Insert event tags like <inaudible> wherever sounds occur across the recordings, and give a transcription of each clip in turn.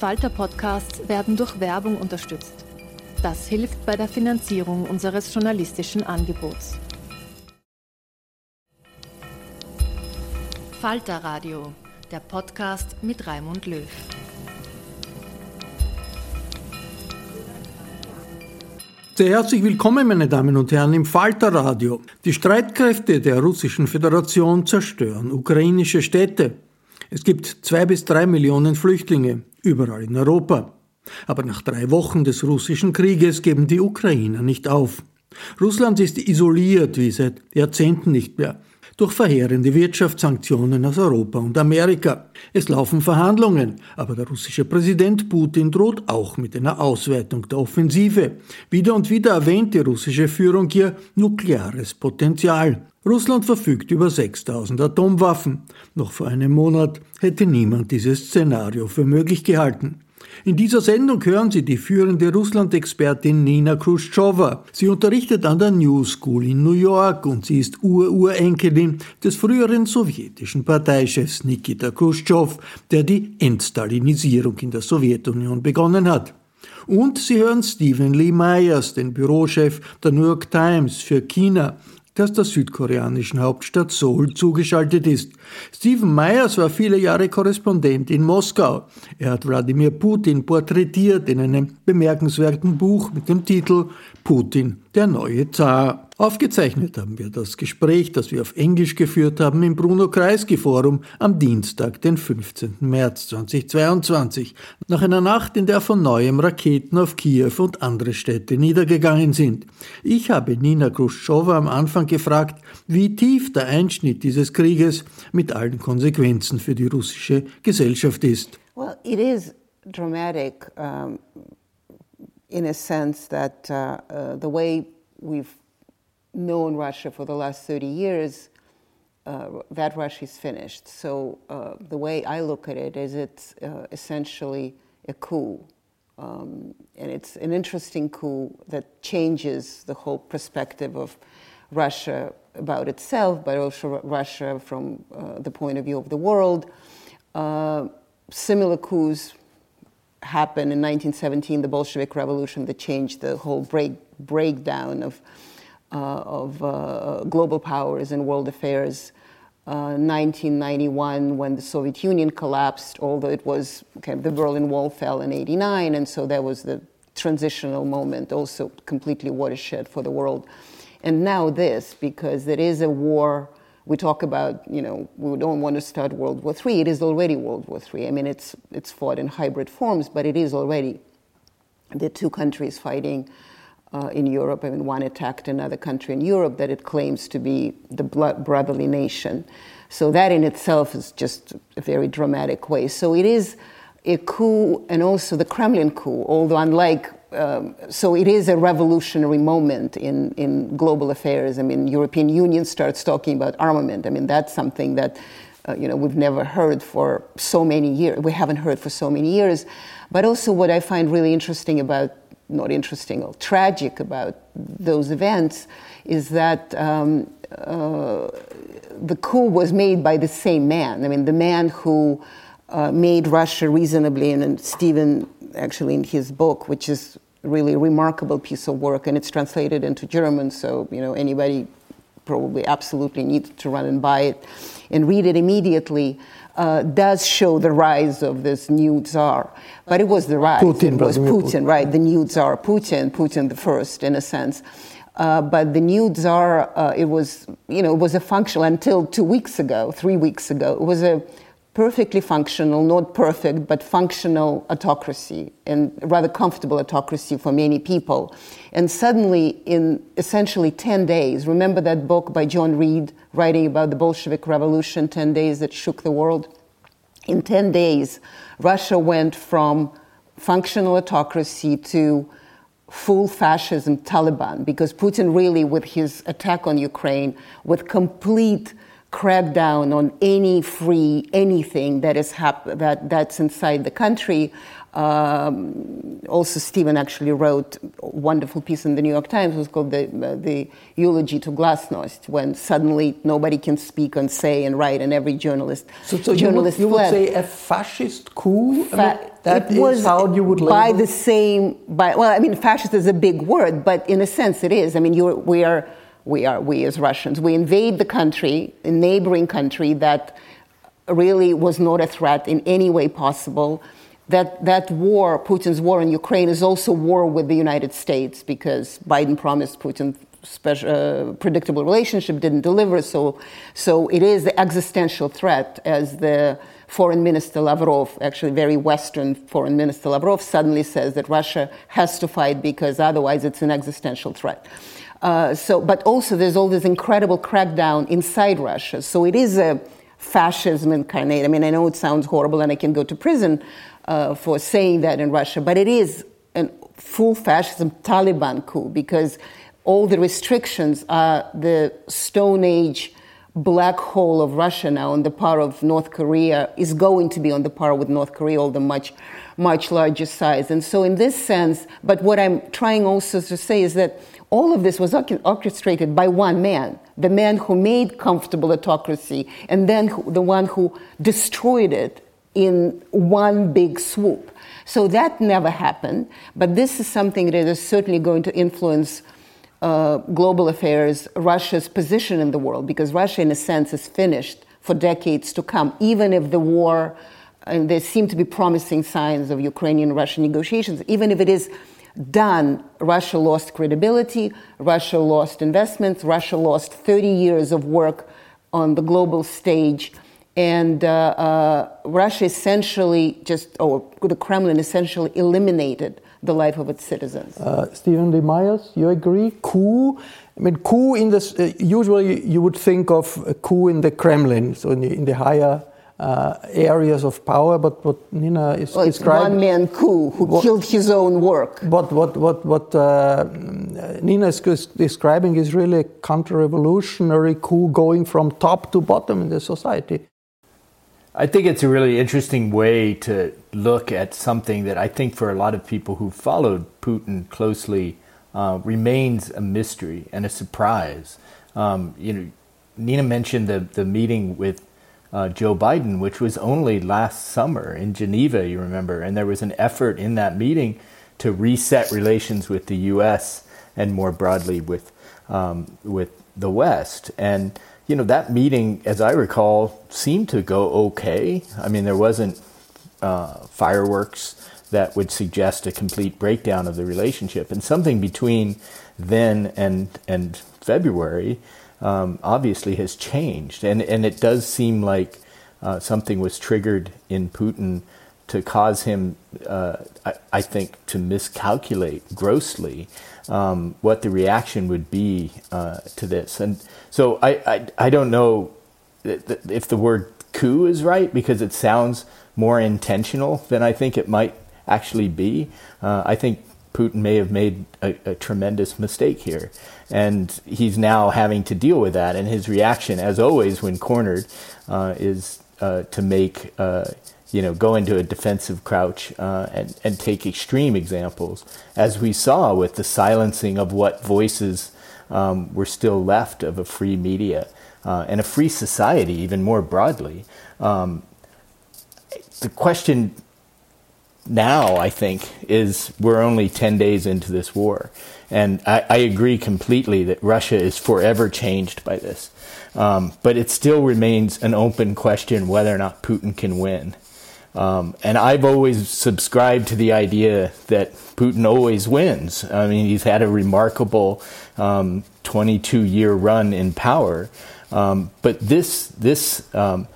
Falter-Podcasts werden durch Werbung unterstützt. Das hilft bei der Finanzierung unseres journalistischen Angebots. Falter Radio, der Podcast mit Raimund Löw. Sehr herzlich willkommen, meine Damen und Herren, im Falter Radio. Die Streitkräfte der Russischen Föderation zerstören ukrainische Städte. Es gibt zwei bis drei Millionen Flüchtlinge überall in Europa. Aber nach drei Wochen des russischen Krieges geben die Ukrainer nicht auf. Russland ist isoliert wie seit Jahrzehnten nicht mehr durch verheerende Wirtschaftssanktionen aus Europa und Amerika. Es laufen Verhandlungen, aber der russische Präsident Putin droht auch mit einer Ausweitung der Offensive. Wieder und wieder erwähnt die russische Führung ihr nukleares Potenzial. Russland verfügt über 6000 Atomwaffen. Noch vor einem Monat hätte niemand dieses Szenario für möglich gehalten. In dieser Sendung hören Sie die führende Russland-Expertin Nina Khrushcheva. Sie unterrichtet an der New School in New York und sie ist Ururenkelin des früheren sowjetischen Parteichefs Nikita Khrushchev, der die Entstalinisierung in der Sowjetunion begonnen hat. Und Sie hören Stephen Lee Myers, den Bürochef der New York Times für China, das der südkoreanischen Hauptstadt Seoul zugeschaltet ist. Stephen Myers war viele Jahre Korrespondent in Moskau. Er hat Wladimir Putin porträtiert in einem bemerkenswerten Buch mit dem Titel Putin, der neue Zar. Aufgezeichnet haben wir das Gespräch, das wir auf Englisch geführt haben im Bruno Kreisky Forum am Dienstag, den 15. März 2022, nach einer Nacht, in der von neuem Raketen auf Kiew und andere Städte niedergegangen sind. Ich habe Nina Khrushcheva am Anfang gefragt, wie tief der Einschnitt dieses Krieges mit allen Konsequenzen für die russische Gesellschaft ist. Well, it is dramatic um, in a sense that uh, uh, the way we've known Russia for the last 30 years, uh, that Russia is finished. So uh, the way I look at it is it's uh, essentially a coup. Um, and it's an interesting coup that changes the whole perspective of Russia about itself, but also Russia from uh, the point of view of the world. Uh, similar coups happened in 1917, the Bolshevik Revolution, that changed the whole break, breakdown of uh, of global powers and world affairs. 1991, uh, when the Soviet Union collapsed, although it was of the Berlin Wall fell in 89, and so that was the transitional moment, also completely watershed for the world. And now this, because there is a war we talk about, you know, we don't want to start World War III. It is already World War III. I mean, it's, it's fought in hybrid forms, but it is already the two countries fighting uh, in Europe. I mean, one attacked another country in Europe that it claims to be the brotherly nation. So that in itself is just a very dramatic way. So it is a coup, and also the Kremlin coup, although unlike um, so it is a revolutionary moment in, in global affairs. I mean, European Union starts talking about armament. I mean, that's something that uh, you know we've never heard for so many years. We haven't heard for so many years. But also, what I find really interesting about not interesting or tragic about those events is that um, uh, the coup was made by the same man. I mean, the man who uh, made Russia reasonably, and, and Stephen actually in his book, which is really a remarkable piece of work, and it's translated into German, so you know anybody probably absolutely needs to run and buy it and read it immediately, uh, does show the rise of this new czar. But it was the rise. Putin, it was Putin, right? The new czar, Putin, Putin the first, in a sense. Uh, but the new czar, uh, it was, you know, it was a functional until two weeks ago, three weeks ago. It was a perfectly functional, not perfect, but functional autocracy and rather comfortable autocracy for many people. And suddenly, in essentially 10 days, remember that book by John Reed writing about the Bolshevik Revolution, 10 Days That Shook the World? In 10 days, Russia went from functional autocracy to full fascism Taliban because Putin really, with his attack on Ukraine, with complete crackdown on any free anything that is hap- that that's inside the country. Um, also, Stephen actually wrote a wonderful piece in the New York Times. It was called the, uh, the Eulogy to Glasnost, when suddenly nobody can speak and say and write, and every journalist So, so journalist you, would, you would say a fascist coup? I mean, that was how you would label by the same by well i mean fascist is a big word but in a sense it is i mean you're, we are we are we as russians. We invade the country a neighboring country that really was not a threat in any way possible. That that war putin's war in ukraine is also war with the united states because biden promised putin special, uh, predictable relationship didn't deliver. So so it is the existential threat as the Foreign Minister Lavrov, actually very Western Foreign Minister Lavrov, suddenly says that Russia has to fight because otherwise it's an existential threat. Uh, so, but also there's all this incredible crackdown inside Russia. So it is a fascism incarnate. I mean, I know it sounds horrible, and I can go to prison uh, for saying that in Russia, but it is a full fascism Taliban coup because all the restrictions are the Stone Age black hole of Russia now on the par of North Korea is going to be on the par with North Korea, although much, much larger size. And so, in this sense, but what I'm trying also to say is that all of this was orchestrated by one man, the man who made comfortable autocracy, and then the one who destroyed it in one big swoop. So that never happened, but this is something that is certainly going to influence uh, global affairs, Russia's position in the world, because Russia, in a sense, is finished for decades to come, even if the war, and there seem to be promising signs of Ukrainian Russian negotiations, even if it is done, Russia lost credibility, Russia lost investments, Russia lost 30 years of work on the global stage. And uh, uh, Russia essentially just, or the Kremlin essentially eliminated the life of its citizens. Uh, Stephen D. Myers, you agree? Coup? I mean, coup in this, uh, usually you would think of a coup in the Kremlin, so in the, in the higher uh, areas of power, but what Nina is well, it's describing. one man coup who What- killed his own work. What what what what uh, Nina is describing is really a counter-revolutionary coup going from top to bottom in the society. I think it's a really interesting way to look at something that I think for a lot of people who followed Putin closely uh, remains a mystery and a surprise. Um, you know, Nina mentioned the the meeting with uh, Joe Biden, which was only last summer in Geneva. You remember, and there was an effort in that meeting to reset relations with the U.S. and more broadly with um, with the West and you know, that meeting, as I recall, seemed to go okay. I mean, there wasn't uh, fireworks that would suggest a complete breakdown of the relationship. And something between then and and February um, obviously has changed, and and it does seem like uh, something was triggered in Putin to cause him, uh, I, I think, to miscalculate grossly um, what the reaction would be uh, to this. And so I, I, I don't know if the word coup is right because it sounds more intentional than I think it might actually be. Uh, I think Putin may have made a, a tremendous mistake here. And he's now having to deal with that. And his reaction, as always when cornered, uh, is uh, to make uh, you know, go into a defensive crouch uh, and, and take extreme examples, as we saw with the silencing of what voices um, were still left of a free media uh, and a free society, even more broadly. Um, the question now, I think, is we're only 10 days into this war. And I, I agree completely that Russia is forever changed by this. Um, but it still remains an open question whether or not Putin can win. Um, and I've always subscribed to the idea that Putin always wins. I mean, he's had a remarkable um, 22 year run in power. Um, but this, this, um,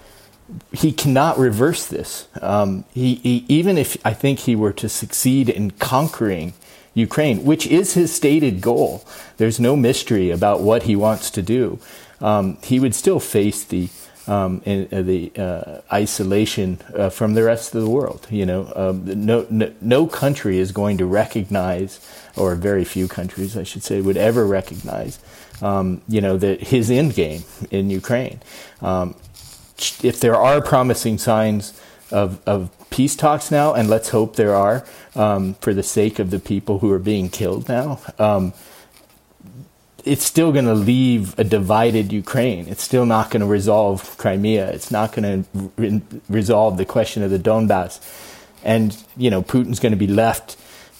he cannot reverse this. Um, he, he, even if I think he were to succeed in conquering Ukraine, which is his stated goal, there's no mystery about what he wants to do. Um, he would still face the um, in, uh, the uh, isolation uh, from the rest of the world. You know, um, no, no, no country is going to recognize, or very few countries, I should say, would ever recognize, um, you know, that his end game in Ukraine. If there are promising signs of, of peace talks now, and let's hope there are, um, for the sake of the people who are being killed now um, it's still going to leave a divided Ukraine. It's still not going to resolve Crimea. It's not going to re- resolve the question of the Donbass. And, you know, Putin's going to be left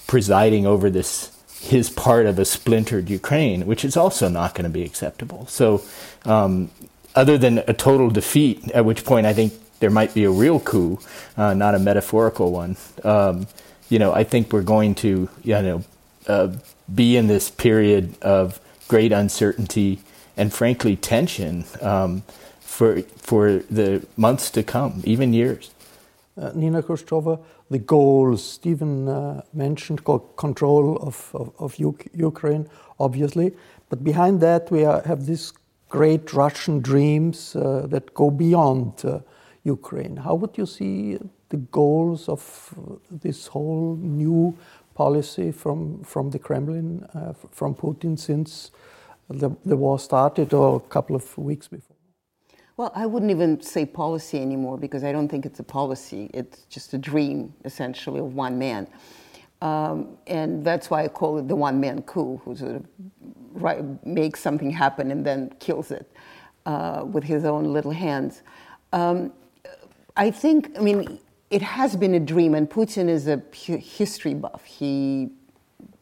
presiding over this, his part of a splintered Ukraine, which is also not going to be acceptable. So, um, other than a total defeat, at which point I think there might be a real coup, uh, not a metaphorical one, um, you know, I think we're going to, you know, uh, be in this period of great uncertainty and frankly tension um, for for the months to come, even years. Uh, Nina Khrushcheva, the goals Stephen uh, mentioned, control of, of, of Ukraine, obviously, but behind that we are, have these great Russian dreams uh, that go beyond uh, Ukraine. How would you see the goals of this whole new policy from, from the Kremlin, uh, from Putin since the, the war started or a couple of weeks before? Well, I wouldn't even say policy anymore because I don't think it's a policy. It's just a dream, essentially, of one man. Um, and that's why I call it the one man coup, who sort of right, makes something happen and then kills it uh, with his own little hands. Um, I think, I mean, it has been a dream, and Putin is a history buff. He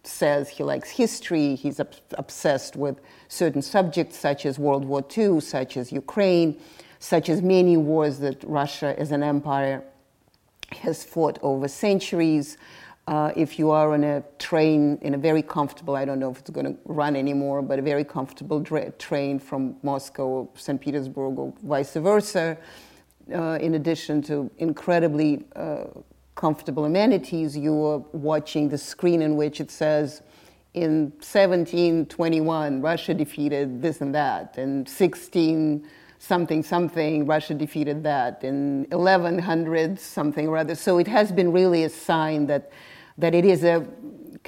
says he likes history, he's ob- obsessed with certain subjects such as World War II, such as Ukraine, such as many wars that Russia as an empire has fought over centuries. Uh, if you are on a train in a very comfortable, I don't know if it's going to run anymore, but a very comfortable dra- train from Moscow, St. Petersburg, or vice versa, uh, in addition to incredibly uh, comfortable amenities, you are watching the screen in which it says, in 1721, Russia defeated this and that, and 16 something something, Russia defeated that, in 1100 something or other. So it has been really a sign that, that it is a,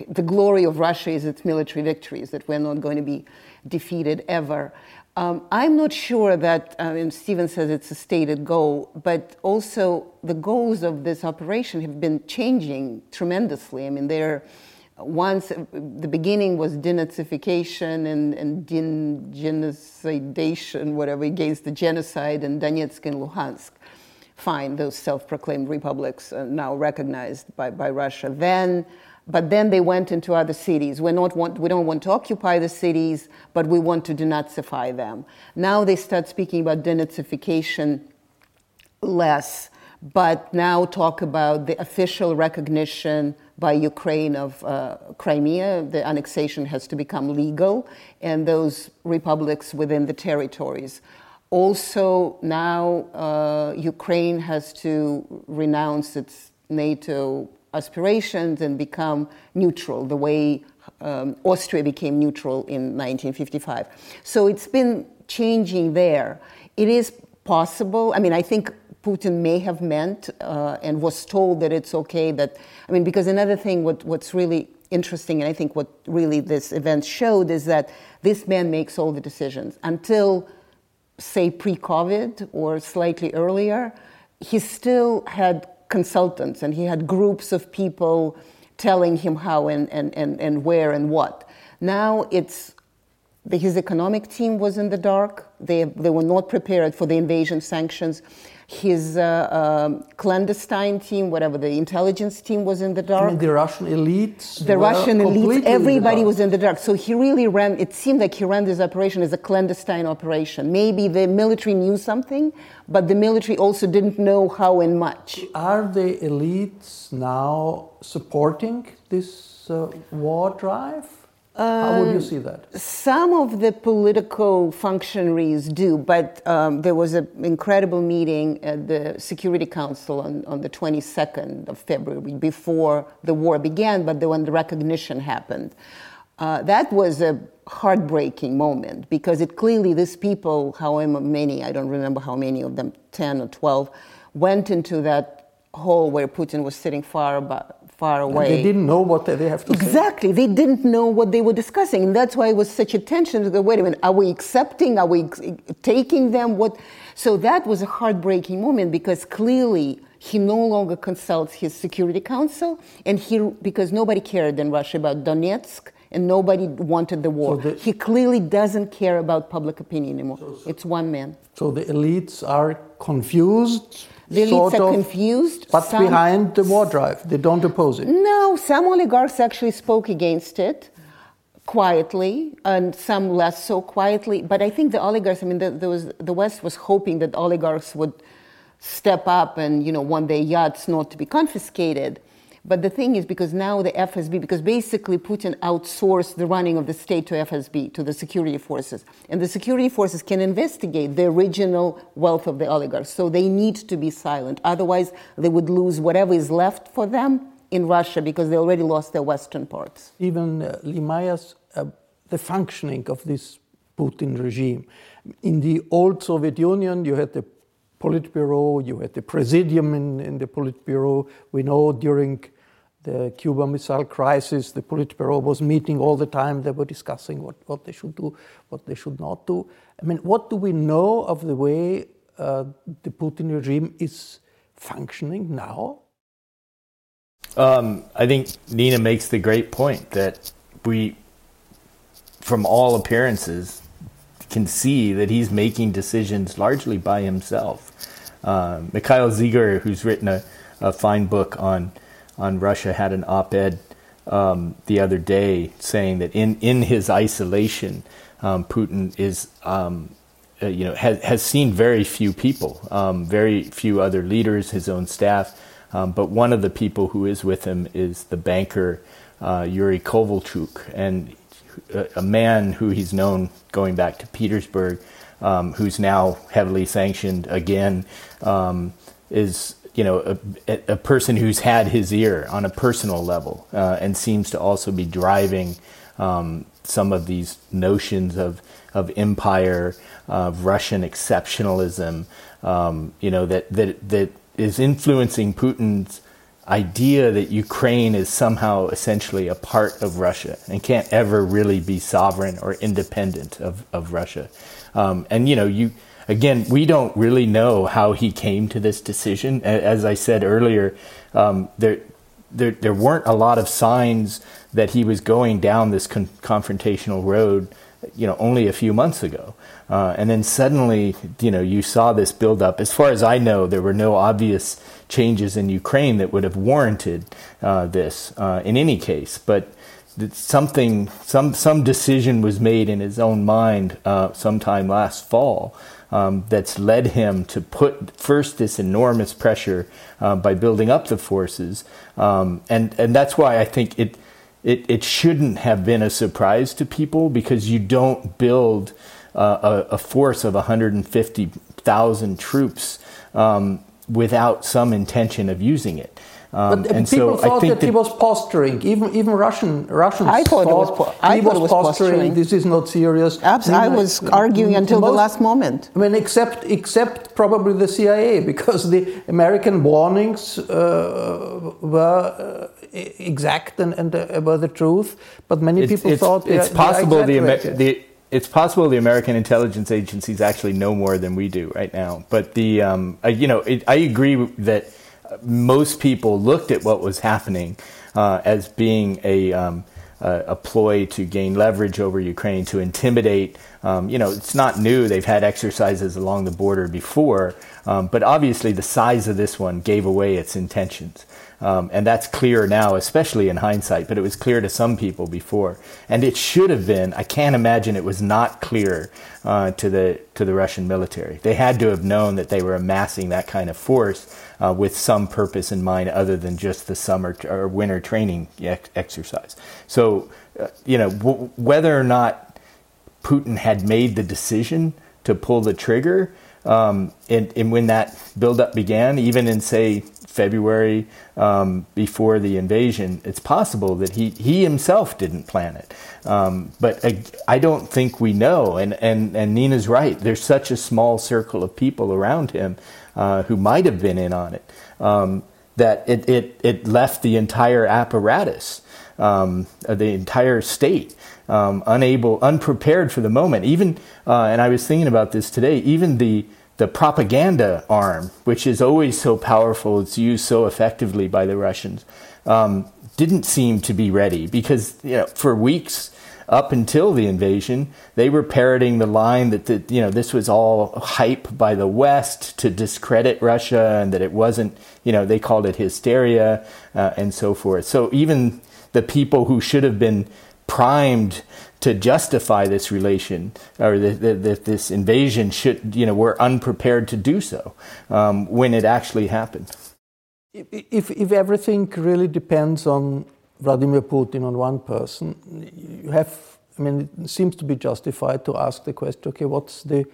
the glory of Russia is its military victories, that we're not going to be defeated ever. Um, I'm not sure that, I mean, Stephen says it's a stated goal, but also the goals of this operation have been changing tremendously. I mean, they're once the beginning was denazification and, and genocidation, whatever, against the genocide in Donetsk and Luhansk. Fine, those self proclaimed republics are now recognized by, by Russia. Then but then they went into other cities. We're not want, we don't want to occupy the cities, but we want to denazify them. Now they start speaking about denazification less, but now talk about the official recognition by Ukraine of uh, Crimea. The annexation has to become legal, and those republics within the territories. Also, now uh, Ukraine has to renounce its NATO aspirations and become neutral, the way um, Austria became neutral in 1955. So it's been changing there. It is possible. I mean, I think Putin may have meant uh, and was told that it's okay that, I mean, because another thing, what, what's really interesting, and I think what really this event showed, is that this man makes all the decisions. Until, say, pre COVID or slightly earlier, he still had consultants and he had groups of people telling him how and, and, and, and where and what. Now it's his economic team was in the dark. They, they were not prepared for the invasion sanctions. His uh, um, clandestine team, whatever the intelligence team, was in the dark. I mean, the Russian elites. the Russian elites, everybody in was in the dark. So he really ran, it seemed like he ran this operation as a clandestine operation. Maybe the military knew something, but the military also didn't know how and much. Are the elites now supporting this uh, war drive? How would you see that? Some of the political functionaries do, but um, there was an incredible meeting at the Security Council on, on the 22nd of February before the war began, but the, when the recognition happened. Uh, that was a heartbreaking moment because it clearly, these people, however many, I don't remember how many of them, 10 or 12, went into that hole where Putin was sitting far about, far away. They didn't know what they have to say. Exactly. They didn't know what they were discussing. And that's why it was such a tension to the wait a minute, are we accepting? Are we taking them? What? So that was a heartbreaking moment because clearly he no longer consults his Security Council, and he because nobody cared in Russia about Donetsk. And nobody wanted the war. So the- he clearly doesn't care about public opinion anymore. it's one man. So the elites are confused. The elites sort are of, confused. But Some- behind the war drive, they don't oppose it. No, some oligarchs actually spoke against it quietly, and some less so quietly. But I think the oligarchs, I mean, the, there was, the West was hoping that oligarchs would step up and, you know, want their yachts not to be confiscated. But the thing is, because now the FSB, because basically Putin outsourced the running of the state to FSB, to the security forces. And the security forces can investigate the original wealth of the oligarchs. So they need to be silent. Otherwise, they would lose whatever is left for them in Russia because they already lost their western parts. Even uh, Lee Myers, uh, the functioning of this Putin regime. In the old Soviet Union, you had the Politburo, you had the presidium in, in the Politburo. We know during the Cuban Missile Crisis, the Politburo was meeting all the time. They were discussing what, what they should do, what they should not do. I mean, what do we know of the way uh, the Putin regime is functioning now? Um, I think Nina makes the great point that we, from all appearances, can see that he's making decisions largely by himself. Uh, Mikhail Zygar, who's written a, a fine book on on Russia, had an op-ed um, the other day saying that in in his isolation, um, Putin is. Um, uh, you know, has, has seen very few people, um, very few other leaders, his own staff, um, but one of the people who is with him is the banker uh, Yuri Kovalchuk, and a, a, man who he's known going back to Petersburg, um, who's now heavily sanctioned again, um, is you know a, a, person who's had his ear on a personal level uh, and seems to also be driving um, some of these notions of of empire, of Russian exceptionalism, um, you know that that that is influencing Putin's idea that Ukraine is somehow essentially a part of Russia and can't ever really be sovereign or independent of, of Russia. Um, and, you know, you, again, we don't really know how he came to this decision. As I said earlier, um, there, there, there weren't a lot of signs that he was going down this con- confrontational road, you know, only a few months ago. Uh, and then suddenly, you know, you saw this build up. As far as I know, there were no obvious changes in Ukraine that would have warranted uh, this uh, in any case. But something, some some decision was made in his own mind uh, sometime last fall. Um, that's led him to put first this enormous pressure uh, by building up the forces, um, and and that's why I think it, it it shouldn't have been a surprise to people because you don't build uh, a, a, force of 150,000 troops um, without some intention of using it. Um, but and people so thought that, that, he was posturing. Even even Russian Russians I thought, thought, was, I he thought was, was posturing. posturing. This is not serious. Absolutely, I, mean, I was arguing until most, the last moment. I mean, except except probably the CIA, because the American warnings uh, were uh, exact and, and uh, were the truth. But many it's, people it's, thought it's they, possible they the, the it's possible the American intelligence agencies actually know more than we do right now. But the um, uh, you know it, I agree that most people looked at what was happening uh, as being a um, a ploy to gain leverage over Ukraine, to intimidate. Um, you know, it's not new. They've had exercises along the border before, um, but obviously the size of this one gave away its intentions. Um, and that's clear now, especially in hindsight, but it was clear to some people before. And it should have been, I can't imagine it was not clear uh, to, the, to the Russian military. They had to have known that they were amassing that kind of force uh, with some purpose in mind other than just the summer t- or winter training ex- exercise. So, uh, you know, w- whether or not Putin had made the decision to pull the trigger, um, and, and, when that buildup began, even in say February um, before the invasion, it's possible that he, he himself didn't plan it. Um, but I, I, don't think we know. And, and, and Nina's right. There's such a small circle of people around him uh, who might have been in on it um, that it, it, it left the entire apparatus, um, the entire state. Um, unable, unprepared for the moment. Even, uh, and I was thinking about this today. Even the the propaganda arm, which is always so powerful, it's used so effectively by the Russians, um, didn't seem to be ready because you know for weeks up until the invasion, they were parroting the line that the, you know this was all hype by the West to discredit Russia and that it wasn't you know they called it hysteria uh, and so forth. So even the people who should have been primed to justify this relation or that this invasion should, you know, we're unprepared to do so um, when it actually happened. If, if everything really depends on Vladimir Putin, on one person, you have, I mean, it seems to be justified to ask the question okay, what's the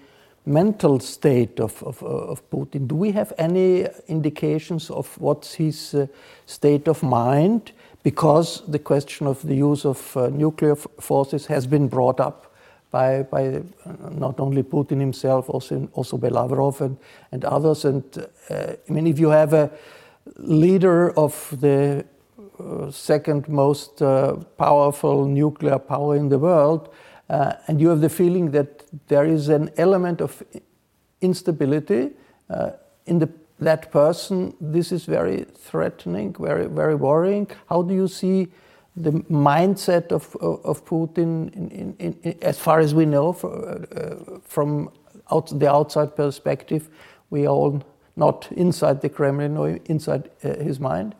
mental state of, of, of Putin? Do we have any indications of what's his uh, state of mind? Because the question of the use of uh, nuclear forces has been brought up by, by uh, not only Putin himself, also, also by Lavrov and, and others. And uh, I mean, if you have a leader of the uh, second most uh, powerful nuclear power in the world, uh, and you have the feeling that there is an element of instability in the that person, this is very threatening, very, very worrying. How do you see the mindset of, of, Putin, in, in, in, as far as we know, for, uh, from out, the outside perspective? We are all not inside the Kremlin or inside uh, his mind.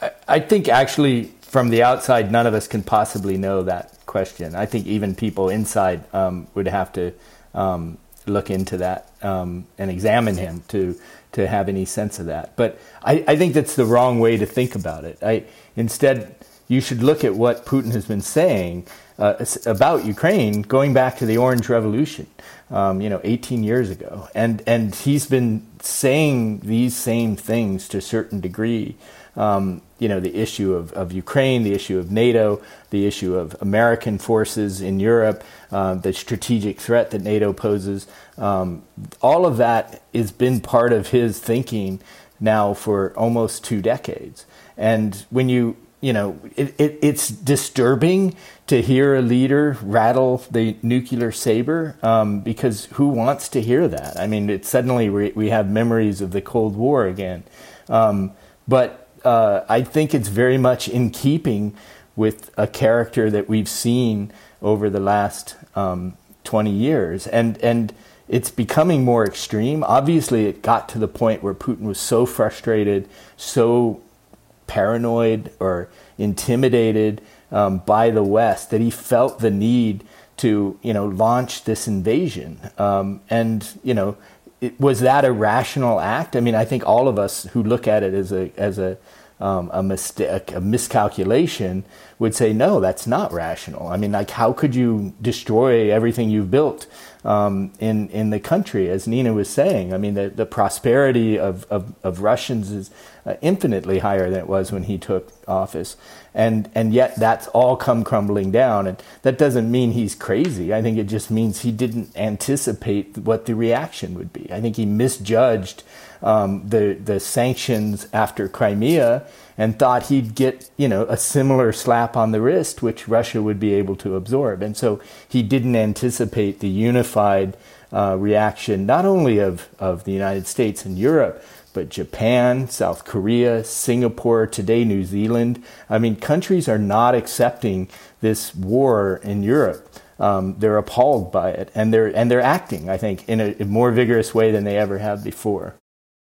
I, I think actually, from the outside, none of us can possibly know that question. I think even people inside um, would have to um, look into that um, and examine him to to have any sense of that. But I, I think that's the wrong way to think about it. I instead you should look at what Putin has been saying uh, about Ukraine going back to the Orange Revolution, um, you know, 18 years ago, and and he's been saying these same things to a certain degree um, you know, the issue of, of Ukraine, the issue of NATO, the issue of American forces in Europe, uh, the strategic threat that NATO poses. Um, all of that has been part of his thinking now for almost two decades. And when you, you know, it, it, it's disturbing to hear a leader rattle the nuclear saber um, because who wants to hear that? I mean, it, suddenly we, we have memories of the Cold War again. Um, but uh, I think it's very much in keeping with a character that we've seen over the last um, 20 years. And, and it's becoming more extreme. Obviously, it got to the point where Putin was so frustrated, so paranoid or intimidated um, by the West that he felt the need to, you know, launch this invasion. Um, and, you know, it, was that a rational act? I mean, I think all of us who look at it as a as a um, a mistake, a miscalculation, would say no, that's not rational. I mean, like, how could you destroy everything you've built um, in in the country? As Nina was saying, I mean, the, the prosperity of, of, of Russians is uh, infinitely higher than it was when he took office, and and yet that's all come crumbling down. And that doesn't mean he's crazy. I think it just means he didn't anticipate what the reaction would be. I think he misjudged um, the the sanctions after Crimea and thought he'd get you know a similar slap on the wrist, which Russia would be able to absorb, and so he didn't anticipate the unified uh, reaction, not only of, of the United States and Europe, but Japan, South Korea, Singapore, today New Zealand. I mean, countries are not accepting this war in Europe. Um, they're appalled by it, and they're and they're acting, I think, in a, a more vigorous way than they ever have before.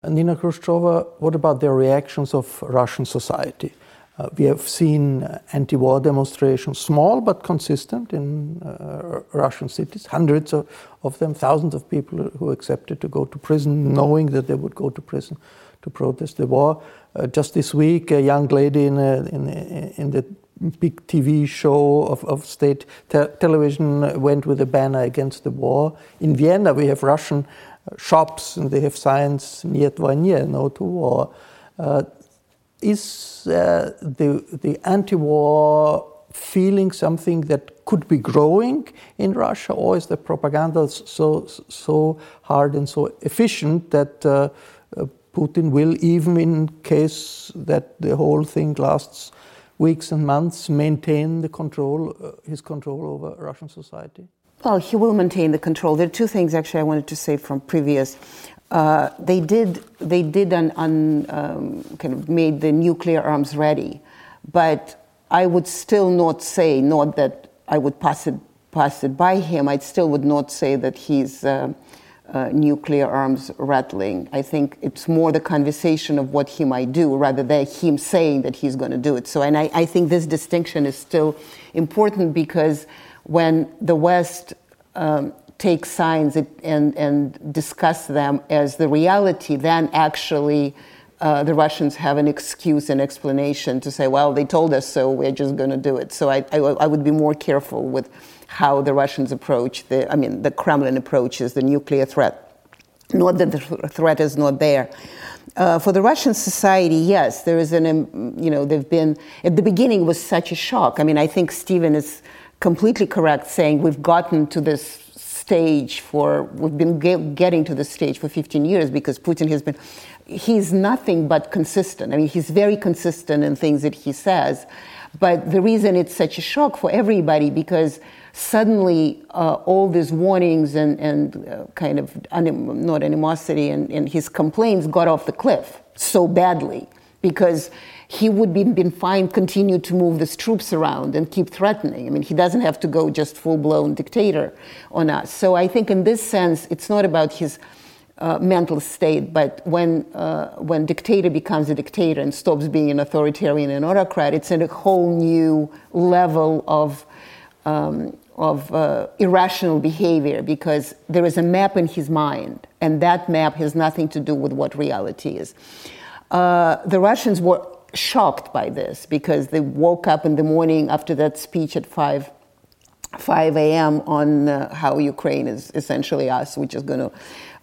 Nina Khrushcheva, what about the reactions of Russian society? Uh, we have seen uh, anti war demonstrations, small but consistent in uh, Russian cities, hundreds of, of, them, thousands of people who accepted to go to prison, knowing that they would go to prison to protest the war. Uh, just this week, a young lady in, a, in, in the big TV show of, of state te television went with a banner against the war. In Vienna, we have Russian shops and they have signs, Niet vojne, no to war. Uh, is uh, the, the anti war feeling something that could be growing in Russia, or is the propaganda so, so hard and so efficient that uh, uh, Putin will, even in case that the whole thing lasts weeks and months, maintain the control, uh, his control over Russian society? Well, he will maintain the control. There are two things actually I wanted to say from previous uh, they did they did un, un, um, kind of made the nuclear arms ready, but I would still not say not that I would pass it pass it by him. I still would not say that he's uh, uh, nuclear arms rattling. I think it's more the conversation of what he might do rather than him saying that he's going to do it. So, and I, I think this distinction is still important because when the West um, take signs and, and discuss them as the reality, then actually uh, the Russians have an excuse and explanation to say, well, they told us so, we're just going to do it. So I, I, I, would be more careful with how the Russians approach the, I mean, the Kremlin approaches the nuclear threat. Not that the threat is not there. Uh, for the Russian society, yes, there is an, um, you know, they've been, at the beginning was such a shock. I mean, I think Stephen is completely correct saying we've gotten to this stage for, we've been ge- getting to this stage for 15 years because Putin has been, he's nothing but consistent. I mean, he's very consistent in things that he says. But the reason it's such a shock for everybody because suddenly uh, all these warnings and, and uh, kind of anim- not animosity and, and his complaints got off the cliff so badly because he would be been fine continue to move these troops around and keep threatening. I mean, he doesn't have to go just full blown dictator on us. So I think in this sense, it's not about his uh, mental state, but when uh, when dictator becomes a dictator and stops being an authoritarian and autocrat, it's in a whole new level of. Um, of uh, irrational behavior because there is a map in his mind, and that map has nothing to do with what reality is. Uh, the Russians were shocked by this because they woke up in the morning after that speech at 5 5 a.m. on uh, how Ukraine is essentially us, which is going to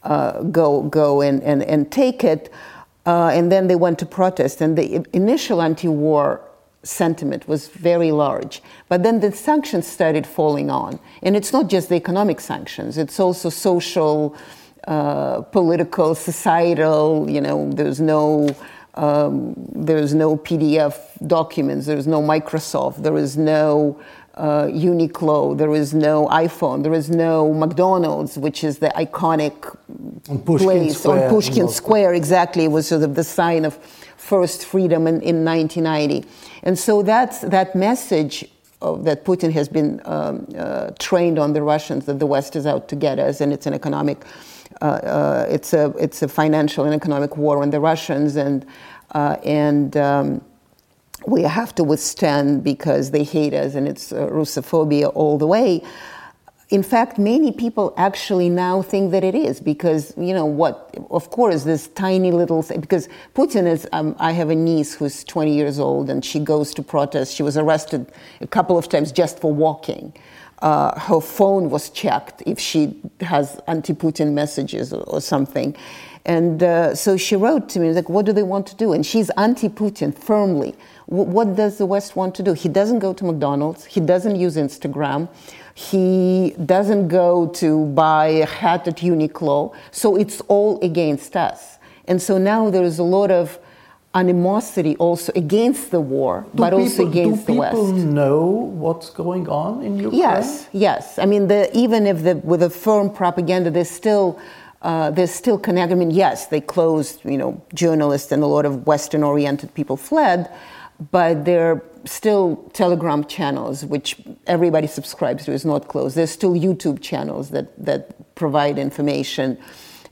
uh, go go and, and, and take it. Uh, and then they went to protest. And the initial anti war sentiment was very large. But then the sanctions started falling on. And it's not just the economic sanctions, it's also social, uh, political, societal, you know, there's no um, there's no PDF documents, there's no Microsoft, there is no uh, Uniqlo, there is no iPhone, there is no McDonald's, which is the iconic on place Square, on Pushkin Square. Exactly, it was sort of the sign of first freedom in, in 1990. And so that's that message of, that Putin has been um, uh, trained on the Russians that the West is out to get us and it's an economic uh, uh, it's a it's a financial and economic war on the Russians, and uh, and um, we have to withstand because they hate us, and it's Russophobia all the way. In fact, many people actually now think that it is because, you know, what, of course, this tiny little, because Putin is, um, I have a niece who's 20 years old and she goes to protest. She was arrested a couple of times just for walking uh, her phone was checked if she has anti-Putin messages or, or something. And uh, so she wrote to me, like, what do they want to do? And she's anti-Putin firmly. W- what does the West want to do? He doesn't go to McDonald's. He doesn't use Instagram. He doesn't go to buy a hat at Uniqlo. So it's all against us. And so now there is a lot of animosity also against the war, do but people, also against the West. Do people know what's going on in Ukraine? Yes, yes. I mean, the, even if the, with a firm propaganda, there's still uh, there's still connect. I mean, yes, they closed. You know, journalists and a lot of Western-oriented people fled, but there are still Telegram channels which everybody subscribes to. is not closed. There's still YouTube channels that that provide information.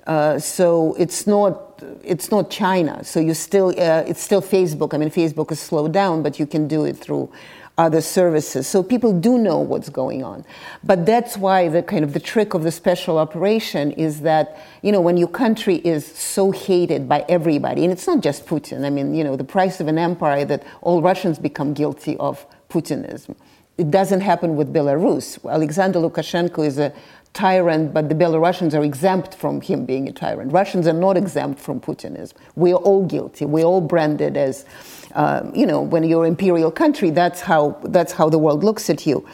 Uh, so it's not it's not China. So you still uh, it's still Facebook. I mean, Facebook is slowed down, but you can do it through other services. So people do know what's going on. But that's why the kind of the trick of the special operation is that, you know, when your country is so hated by everybody, and it's not just Putin, I mean, you know, the price of an empire that all Russians become guilty of Putinism. It doesn't happen with Belarus. Alexander Lukashenko is a tyrant, but the Belarusians are exempt from him being a tyrant. Russians are not exempt from Putinism. We are all guilty. We're all branded as um, you know, when you're an imperial country, that's how, that's how the world looks at you.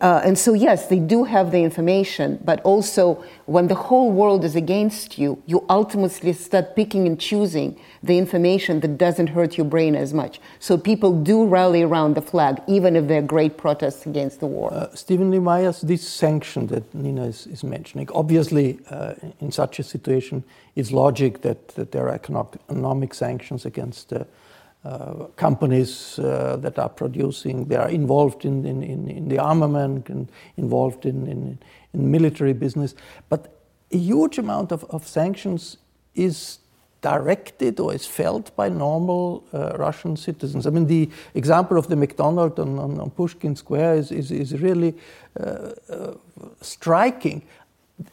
Uh, and so, yes, they do have the information, but also when the whole world is against you, you ultimately start picking and choosing the information that doesn't hurt your brain as much. So people do rally around the flag, even if they're great protests against the war. Uh, Steven Myers, this sanction that Nina is, is mentioning, obviously, uh, in such a situation, it's logic that, that there are economic sanctions against uh, uh, companies uh, that are producing, they are involved in, in, in, in the armament and involved in, in, in, military business. But a huge amount of, of sanctions is directed or is felt by normal uh, Russian citizens. I mean, the example of the McDonald's on, on, on Pushkin Square is, is, is really uh, uh, striking.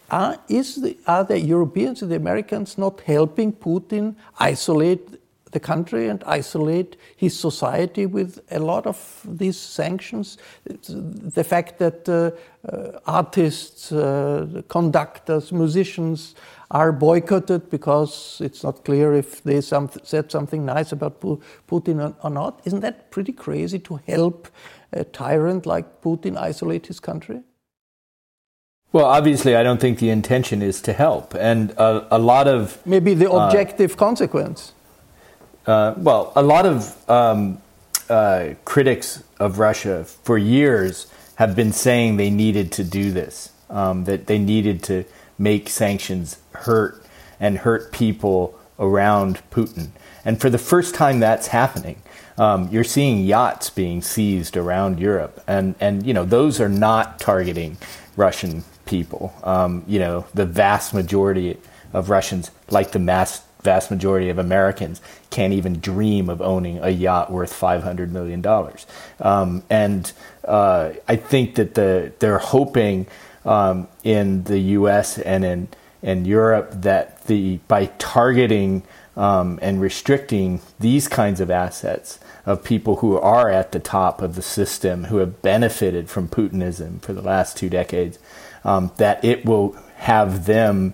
Are, is the, are the Europeans and the Americans not helping Putin isolate the country and isolate his society with a lot of these sanctions. The fact that uh, uh, artists, uh, conductors, musicians are boycotted because it's not clear if they some, said something nice about Putin or, or not. Isn't that pretty crazy to help a tyrant like Putin isolate his country? Well, obviously, I don't think the intention is to help, and a, a lot of maybe the uh, objective uh, consequence. Uh, well, a lot of um, uh, critics of Russia for years have been saying they needed to do this, um, that they needed to make sanctions hurt and hurt people around Putin. And for the first time, that's happening. Um, you're seeing yachts being seized around Europe, and and you know those are not targeting Russian people. Um, you know the vast majority of Russians, like the mass vast majority of Americans can't even dream of owning a yacht worth $500 million. Um, and uh, I think that the, they're hoping um, in the US and in, in Europe that the, by targeting um, and restricting these kinds of assets of people who are at the top of the system, who have benefited from Putinism for the last two decades, um, that it will have them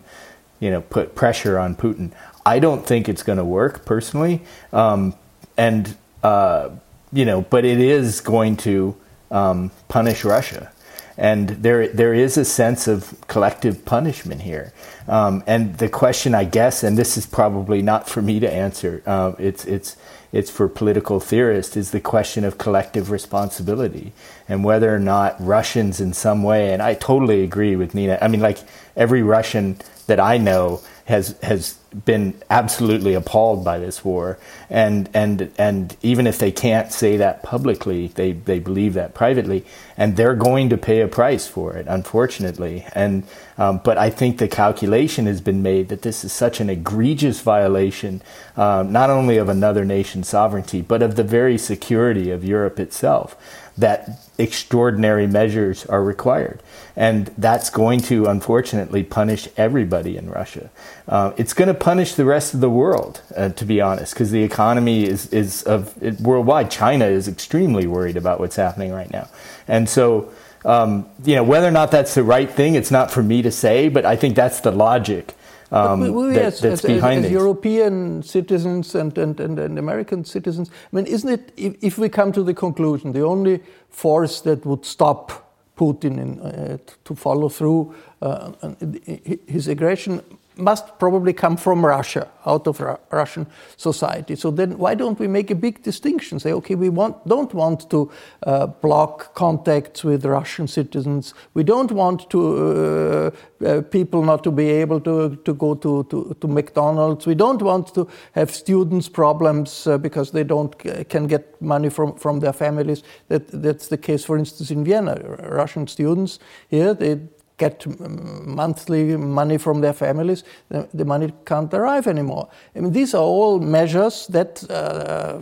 you know, put pressure on Putin. I don't think it's going to work personally, um, and uh, you know, but it is going to um, punish Russia, and there there is a sense of collective punishment here. Um, and the question, I guess, and this is probably not for me to answer. Uh, it's it's it's for political theorists. Is the question of collective responsibility and whether or not Russians, in some way, and I totally agree with Nina. I mean, like every Russian that I know has has been absolutely appalled by this war, and and and even if they can't say that publicly, they they believe that privately, and they're going to pay a price for it, unfortunately. And um, but I think the calculation has been made that this is such an egregious violation, um, not only of another nation's sovereignty, but of the very security of Europe itself that extraordinary measures are required. And that's going to, unfortunately, punish everybody in Russia. Uh, it's going to punish the rest of the world, uh, to be honest, because the economy is, is of it, worldwide. China is extremely worried about what's happening right now. And so, um, you know, whether or not that's the right thing, it's not for me to say, but I think that's the logic um, we, that, as, that's as, behind as, as European citizens and, and, and, and, American citizens, I mean, isn't it, if, if, we come to the conclusion, the only force that would stop Putin in, uh, to follow through uh, his aggression must probably come from Russia, out of Ru- Russian society. So then, why don't we make a big distinction? Say, okay, we want, don't want to uh, block contacts with Russian citizens. We don't want to uh, uh, people not to be able to, to go to, to, to McDonald's. We don't want to have students problems uh, because they don't can get money from, from their families. That, that's the case, for instance, in Vienna. Russian students here they get monthly money from their families, the, the, money can't arrive anymore. I mean, these are all measures that uh,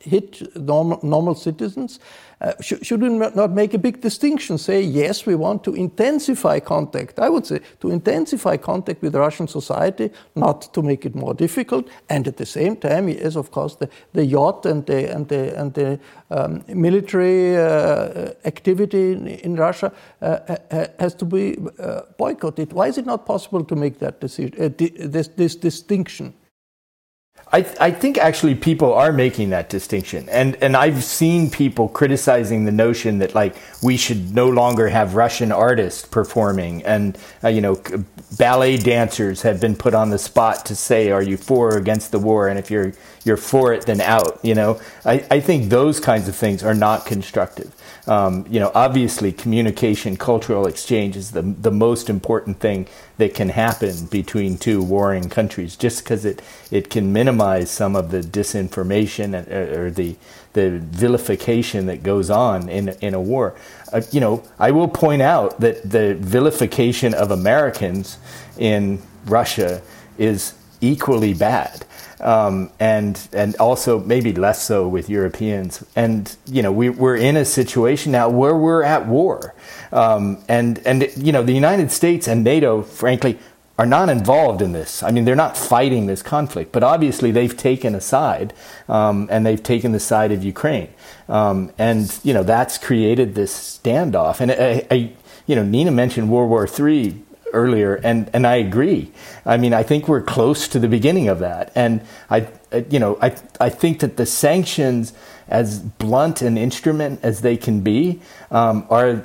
hit normal, normal citizens uh, sh should we not make a big distinction? Say, yes, we want to intensify contact. I would say to intensify contact with Russian society, not to make it more difficult, and at the same time, yes, of course, the, the yacht and the, and the, and the um, military uh, activity in, in Russia uh, has to be uh, boycotted. Why is it not possible to make that decision, uh, this, this distinction? I, I think actually people are making that distinction, and and I've seen people criticizing the notion that like we should no longer have Russian artists performing, and uh, you know ballet dancers have been put on the spot to say, are you for or against the war, and if you're you're for it, then out. You know, I, I think those kinds of things are not constructive. Um, you know, obviously, communication, cultural exchange is the the most important thing that can happen between two warring countries, just because it it can minimize some of the disinformation or, or the the vilification that goes on in in a war. Uh, you know, I will point out that the vilification of Americans in Russia is equally bad um, and and also maybe less so with Europeans. And you know, we, we're in a situation now where we're at war, um, and and you know, the United States and NATO, frankly, are not involved in this. I mean, they're not fighting this conflict, but obviously they've taken a side, um, and they've taken the side of Ukraine, um, and you know that's created this standoff. And I, I, you know, Nina mentioned World War III earlier, and and I agree. I mean, I think we're close to the beginning of that, and I, you know, I I think that the sanctions, as blunt an instrument as they can be, um, are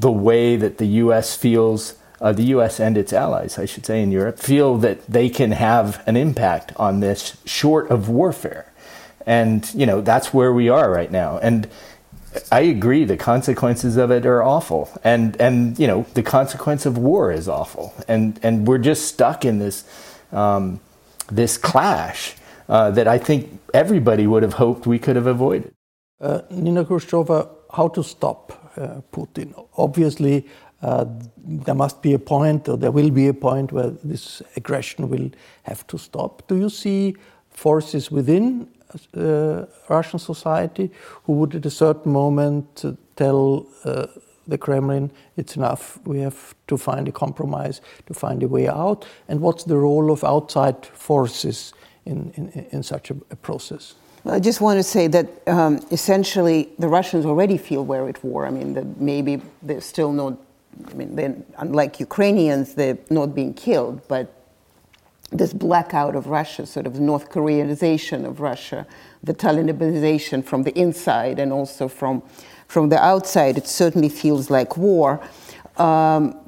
the way that the U.S. feels. Uh, the U.S. and its allies, I should say, in Europe, feel that they can have an impact on this, short of warfare, and you know that's where we are right now, and I agree. The consequences of it are awful, and and you know the consequence of war is awful, and and we're just stuck in this um, this clash uh, that I think everybody would have hoped we could have avoided. Uh, Nina Khrushcheva, how to stop uh, Putin? Obviously, uh, there must be a point, or there will be a point where this aggression will have to stop. Do you see forces within uh, Russian society who would at a certain moment tell uh, the Kremlin, it's enough, we have to find a compromise, to find a way out? And what's the role of outside forces in, in, in such a, a, process? I just want to say that um, essentially the Russians already feel we're at war. I mean, the, maybe they're still not, I mean, unlike Ukrainians, they're not being killed, but this blackout of Russia, sort of North Koreanization of Russia, the Talibanization from the inside and also from, from the outside, it certainly feels like war. Um,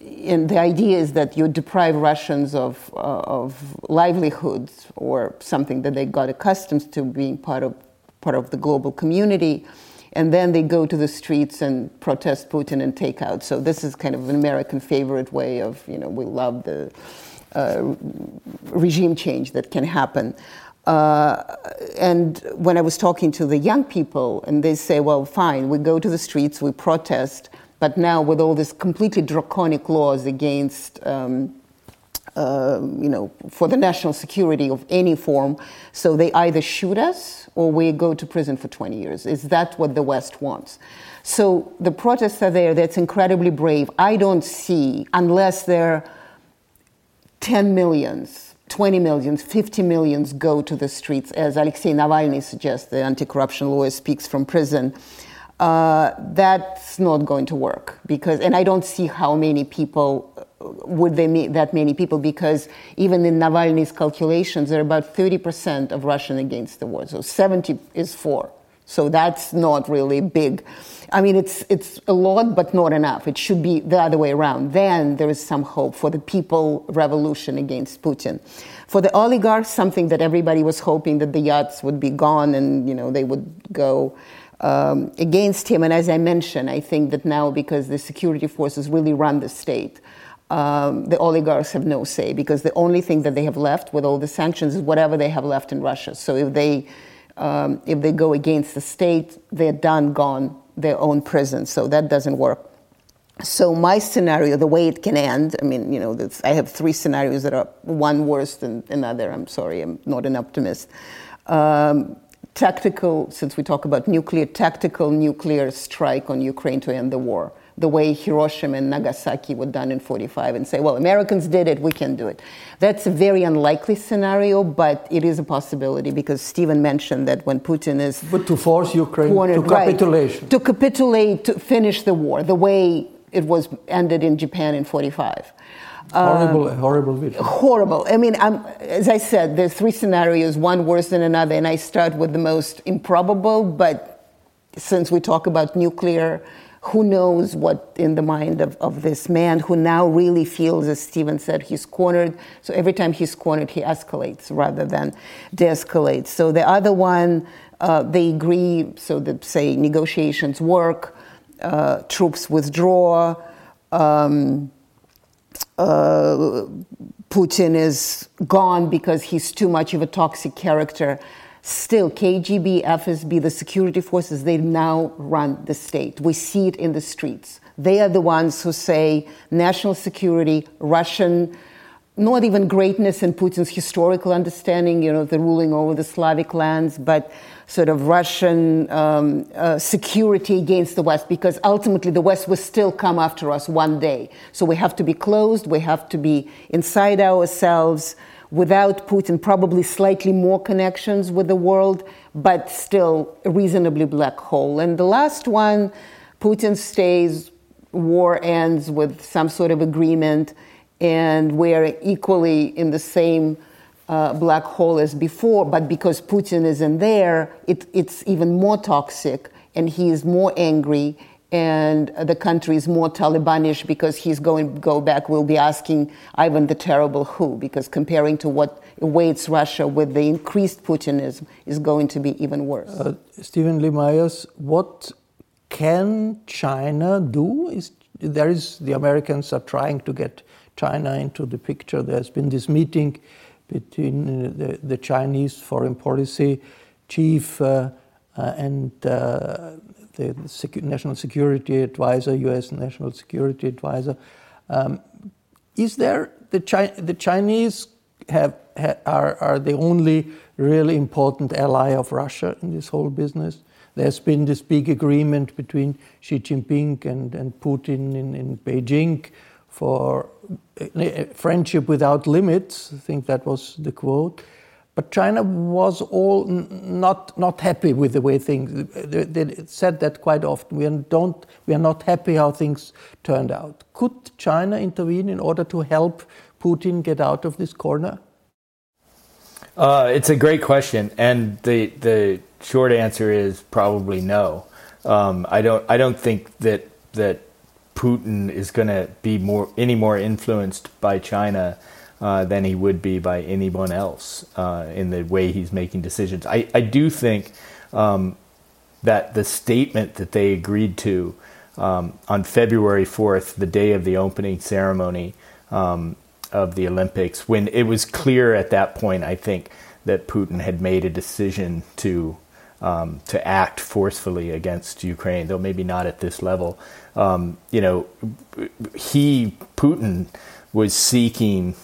and the idea is that you deprive Russians of, uh, of livelihoods or something that they got accustomed to being part of, part of the global community. And then they go to the streets and protest Putin and take out. So this is kind of an American favorite way of, you know, we love the regime change that can happen. Uh, and when I was talking to the young people, and they say, well, fine, we go to the streets, we protest, but now with all these completely draconic laws against, um, uh, you know, for the national security of any form, so they either shoot us or we go to prison for 20 years. Is that what the West wants? So the protests are there, that's incredibly brave. I don't see, unless they're 10 millions, 20 millions, 50 millions go to the streets, as Alexei Navalny suggests, the anti corruption lawyer speaks from prison. Uh, that's not going to work because, and I don't see how many people uh, would they meet that many people because even in Navalny's calculations, there are about 30% of Russian against the war, so 70 is for. So that's not really big. I mean, it's, it's a lot, but not enough. It should be the other way around. Then there is some hope for the people revolution against Putin. For the oligarchs, something that everybody was hoping that the yachts would be gone and, you know, they would go um, against him. And as I mentioned, I think that now because the security forces really run the state, um, the oligarchs have no say because the only thing that they have left with all the sanctions is whatever they have left in Russia. So if they um, if they go against the state, they're done, gone, their own prison. So that doesn't work. So my scenario, the way it can end, I mean, you know, I have three scenarios that are one worse than another. I'm sorry, I'm not an optimist. Um, tactical, since we talk about nuclear, tactical nuclear strike on Ukraine to end the war the way Hiroshima and Nagasaki were done in 45 and say, well, Americans did it, we can do it. That's a very unlikely scenario, but it is a possibility because Steven mentioned that when Putin is. But to force Ukraine cornered, to capitulation. Right, to capitulate, to finish the war, the way it was ended in Japan in 45. Horrible, um, horrible vision. Horrible. I mean, I'm, as I said, there's three scenarios, one worse than another, and I start with the most improbable, but since we talk about nuclear who knows what in the mind of, of this man who now really feels, as Steven said, he's cornered. So every time he's cornered, he escalates rather than de escalates. So the other one, uh, they agree, so that, say, negotiations work, uh, troops withdraw. Um, uh, Putin is gone because he's too much of a toxic character Still, KGB, FSB, the security forces, they now run the state. We see it in the streets. They are the ones who say national security, Russian, not even greatness in Putin's historical understanding, you know, the ruling over the Slavic lands, but sort of Russian um, uh, security against the West, because ultimately the West will still come after us one day. So we have to be closed, we have to be inside ourselves without Putin, probably slightly more connections with the world, but still a reasonably black hole. And the last one, Putin stays, war ends with some sort of agreement, and we're equally in the same uh, black hole as before, but because Putin isn't there, it, it's even more toxic, and he is more angry, and the country is more Talibanish because he's going to go back. We'll be asking Ivan the Terrible who, because comparing to what awaits Russia with the increased Putinism is going to be even worse. Uh, Steven Lee what can China do? Is there is the Americans are trying to get China into the picture. There's been this meeting between the, the Chinese foreign policy chief uh, uh, and uh, the Secu National Security Advisor, U.S. National Security Advisor. Um, is there the, Chi the Chinese have, ha are, are the only really important ally of Russia in this whole business? There's been this big agreement between Xi Jinping and, and Putin in, in Beijing for friendship without limits. I think that was the quote. But China was all not, not happy with the way things, they, they said that quite often. We, don't, we are not happy how things turned out. Could China intervene in order to help Putin get out of this corner? Uh, it's a great question, and the the short answer is probably no. Um, I don't I don't think that that Putin is going to be more any more influenced by China uh, than he would be by anyone else uh, in the way he's making decisions. I, I do think um, that the statement that they agreed to um, on February 4th, the day of the opening ceremony um, of the Olympics, when it was clear at that point, I think, that Putin had made a decision to um, to act forcefully against Ukraine, though maybe not at this level. Um, you know, he Putin was seeking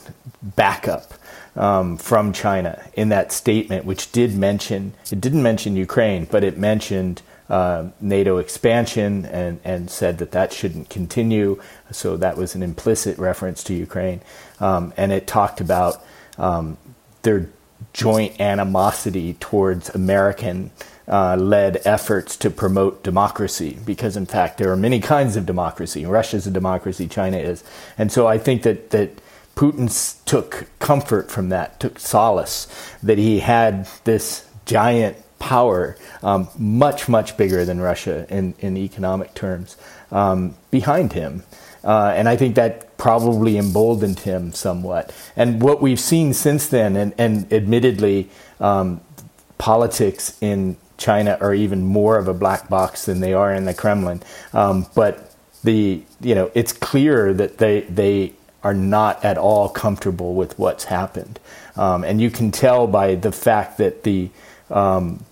backup um, from China in that statement, which did mention it didn't mention Ukraine, but it mentioned uh, NATO expansion and and said that that shouldn't continue. So that was an implicit reference to Ukraine, um, and it talked about um, their joint animosity towards American uh, led efforts to promote democracy because, in fact, there are many kinds of democracy. Russia's a democracy, China is. And so I think that, that Putin took comfort from that, took solace that he had this giant power, um, much, much bigger than Russia in, in economic terms, um, behind him. Uh, and I think that probably emboldened him somewhat. And what we've seen since then, and, and admittedly, um, politics in China are even more of a black box than they are in the Kremlin. Um, but the you know it's clear that they they are not at all comfortable with what's happened, um, and you can tell by the fact that the um,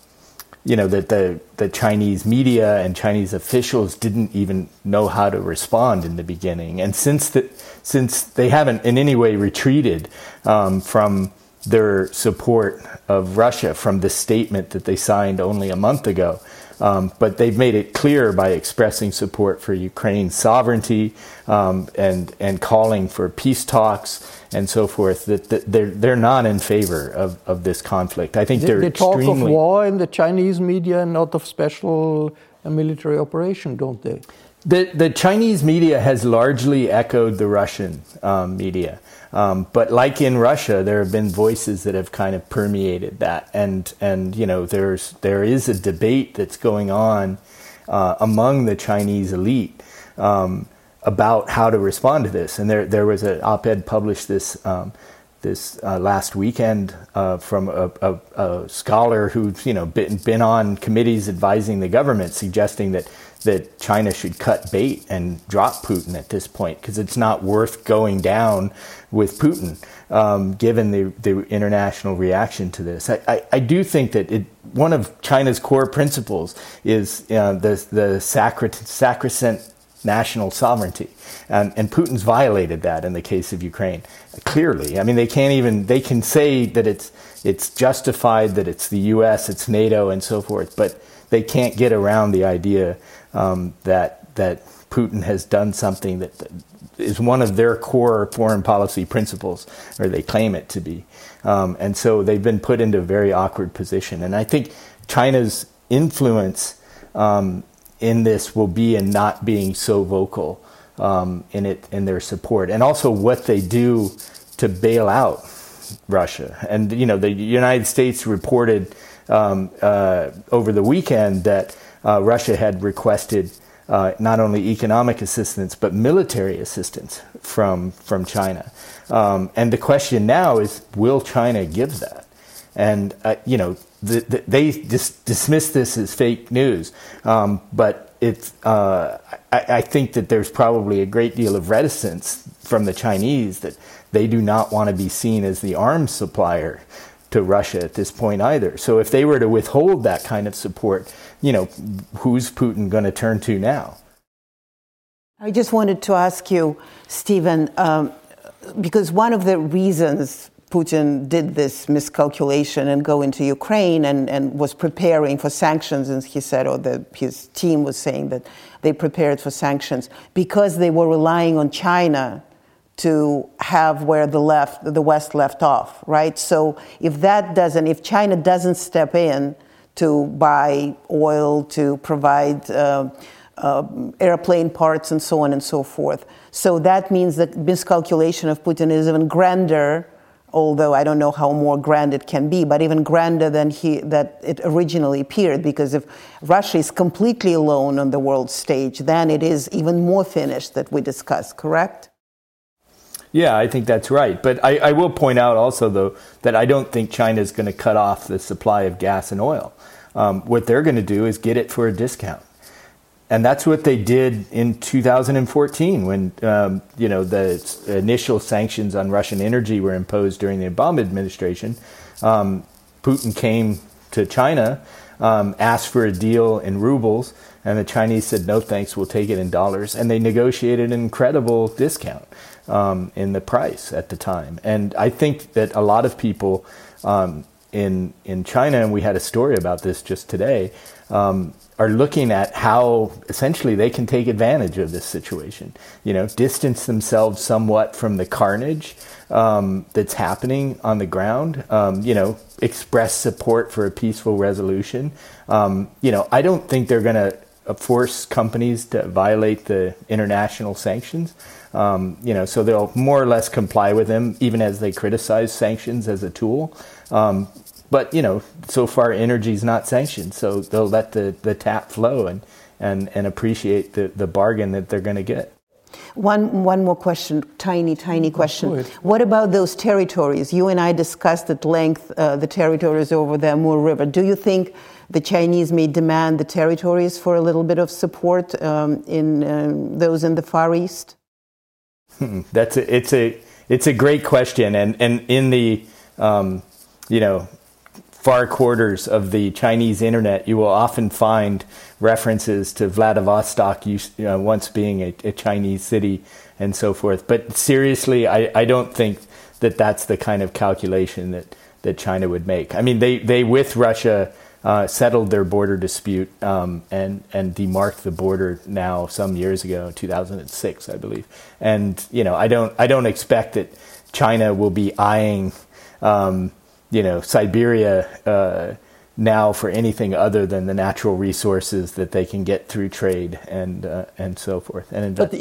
you know that the the Chinese media and Chinese officials didn't even know how to respond in the beginning, and since the, since they haven't in any way retreated um, from their support of Russia from the statement that they signed only a month ago. Um, but they've made it clear by expressing support for Ukraine's sovereignty um, and and calling for peace talks and so forth that, that, they're they're not in favor of, of this conflict. I think they, they're they talk of war in the Chinese media and not of special uh, military operation, don't they? The the Chinese media has largely echoed the Russian um, media. Um, but like in Russia, there have been voices that have kind of permeated that, and and you know there's there is a debate that's going on uh, among the Chinese elite um, about how to respond to this. And there there was an op-ed published this. Um, this uh, last weekend uh, from a, a, a, scholar who's you know been, been on committees advising the government, suggesting that that China should cut bait and drop Putin at this point because it's not worth going down with Putin, um, given the, the international reaction to this. I, I, I do think that it, one of China's core principles is uh, the, the sacrosanct national sovereignty. And, and, Putin's violated that in the case of Ukraine, clearly. I mean, they can't even, they can say that it's, it's justified, that it's the US, it's NATO, and so forth, but they can't get around the idea um, that that Putin has done something that is one of their core foreign policy principles, or they claim it to be. Um, and so they've been put into a very awkward position. And I think China's influence um, in this will be in not being so vocal um, in it in their support, and also what they do to bail out Russia. And you know, the United States reported um, uh, over the weekend that uh, Russia had requested uh, not only economic assistance but military assistance from from China. Um, and the question now is, will China give that? And uh, you know, the, the, they dis- dismiss this as fake news, um, but it's. Uh, I, I think that there's probably a great deal of reticence from the Chinese that they do not want to be seen as the arms supplier to Russia at this point either. So if they were to withhold that kind of support, you know, who's Putin going to turn to now? I just wanted to ask you, Steven, um, because one of the reasons Putin did this miscalculation and go into Ukraine and, and was preparing for sanctions, and he said, or the, his team was saying that they prepared for sanctions because they were relying on China to have where the left, the West left off, right? So if that doesn't, if China doesn't step in to buy oil, to provide uh, uh, airplane parts and so on and so forth, so that means that miscalculation of Putin is even grander. Although I don't know how more grand it can be, but even grander than he that it originally appeared, because if Russia is completely alone on the world stage, then it is even more finished that we discussed. Correct? Yeah, I think that's right. But I, I will point out also, though, that I don't think China is going to cut off the supply of gas and oil. Um, what they're going to do is get it for a discount. And that's what they did in 2014 when um, you know the initial sanctions on Russian energy were imposed during the Obama administration. Um, Putin came to China, um, asked for a deal in rubles, and the Chinese said no thanks, we'll take it in dollars, and they negotiated an incredible discount um, in the price at the time. And I think that a lot of people um, in in China, and we had a story about this just today, um, are looking at how essentially they can take advantage of this situation. You know, distance themselves somewhat from the carnage um, that's happening on the ground. Um, you know, express support for a peaceful resolution. Um, you know, I don't think they're going to force companies to violate the international sanctions. Um, you know, so they'll more or less comply with them, even as they criticize sanctions as a tool. Um, but you know, so far energy is not sanctioned, so they'll let the, the tap flow and, and, and appreciate the, the bargain that they're going to get. One, one more question, tiny, tiny question. What about those territories? You and I discussed at length uh, the territories over the Amur River. Do you think the Chinese may demand the territories for a little bit of support um, in uh, those in the Far East? <laughs> That's a, it's a it's a great question, and and in the um, you know far quarters of the Chinese internet, you will often find references to Vladivostok you know, once being a, a, Chinese city and so forth. But seriously, I, I don't think that that's the kind of calculation that, that China would make. I mean, they, they with Russia uh, settled their border dispute um, and, and demarked the border now some years ago, 2006, I believe. And, you know, I don't, I don't expect that China will be eyeing um, you know Siberia uh, now for anything other than the natural resources that they can get through trade and uh, and so forth. And but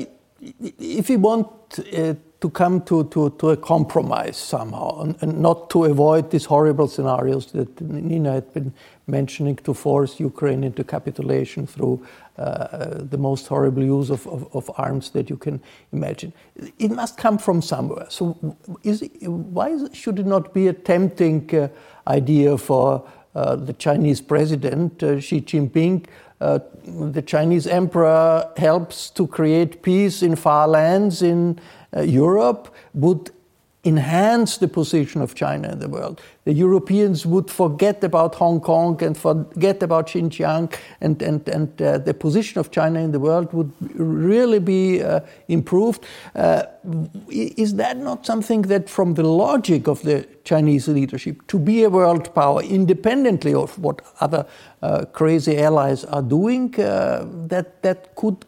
if we want uh, to come to, to, to a compromise somehow and, and, not to avoid these horrible scenarios that Nina had been mentioning to force Ukraine into capitulation through uh, the most horrible use of, of, of, arms that you can imagine. It must come from somewhere. So, is it, why should it not be a tempting uh, idea for uh, the Chinese president, uh, Xi Jinping? Uh, the Chinese emperor helps to create peace in far lands in uh, Europe. Would enhance the position of China in the world. The Europeans would forget about Hong Kong and forget about Xinjiang, and, and, and uh, the position of China in the world would really be uh, improved. Uh, is that not something that, from the logic of the Chinese leadership, to be a world power, independently of what other uh, crazy allies are doing, uh, that, that could,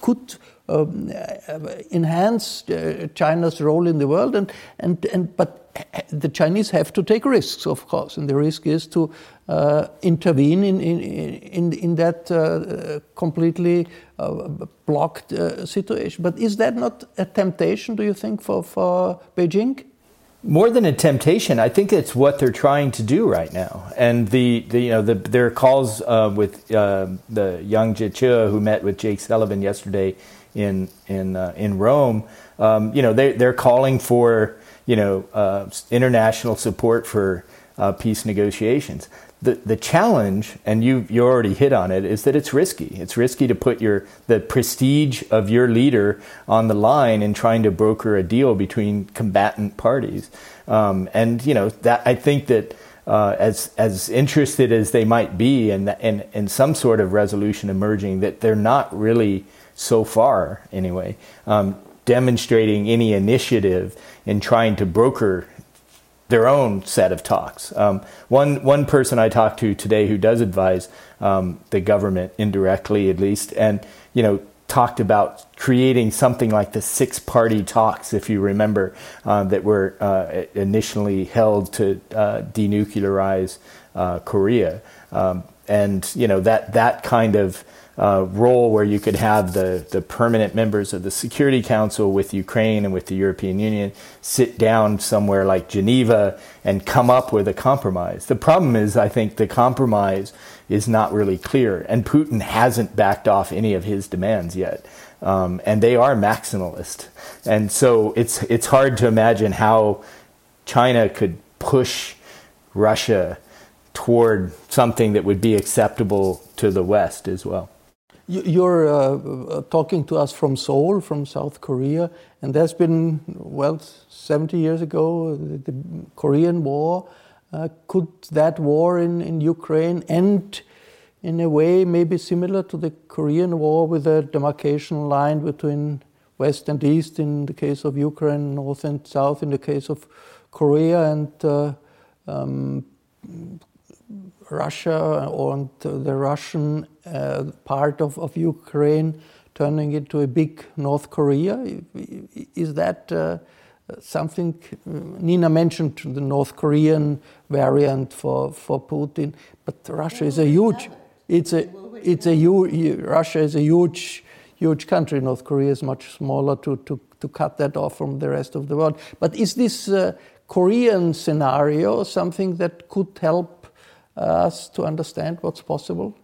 could um, uh, enhance uh, China's role in the world, and, and, and but the Chinese have to take risks, of course, and the risk is to uh, intervene in, in, in, in that uh, completely uh, blocked uh, situation. But is that not a temptation, do you think, for, for Beijing? More than a temptation, I think it's what they're trying to do right now. And the, the you know the, their calls with the Yang Jiechi, who met with Jake Sullivan yesterday in in uh, in Rome, um, you know they they're calling for you know uh, international support for uh, peace negotiations. The the challenge, and you you already hit on it, is that it's risky. It's risky to put your the prestige of your leader on the line in trying to broker a deal between combatant parties. Um, and you know that I think that. Uh, as as interested as they might be in, in in some sort of resolution emerging, that they're not really so far anyway, um, demonstrating any initiative in trying to broker their own set of talks. Um, one one person I talked to today who does advise um, the government indirectly, at least, and you know talked about creating something like the six party talks, if you remember, uh, that were uh, initially held to uh, denuclearize uh, Korea, um, and you know that that kind of uh, role where you could have the, the permanent members of the Security Council with Ukraine and with the European Union sit down somewhere like Geneva and come up with a compromise. The problem is, I think the compromise is not really clear, and Putin hasn't backed off any of his demands yet. Um, and they are maximalist. And so it's, it's hard to imagine how China could push Russia toward something that would be acceptable to the West as well. You're uh, talking to us from Seoul, from South Korea, and there's been, well, 70 years ago, the, Korean War. Uh, could that war in, in Ukraine end in a way maybe similar to the Korean War with a demarcation line between West and East in the case of Ukraine, North and South in the case of Korea, and uh, um, Russia or the Russian part of, of Ukraine turning into a big North Korea. Is that uh, something? Nina mentioned the North Korean variant for, for Putin, but Russia is a huge. It's a it's a huge. Russia is a huge huge country. North Korea is much smaller to to to cut that off from the rest of the world. But is this uh, Korean scenario something that could help us to understand what's possible?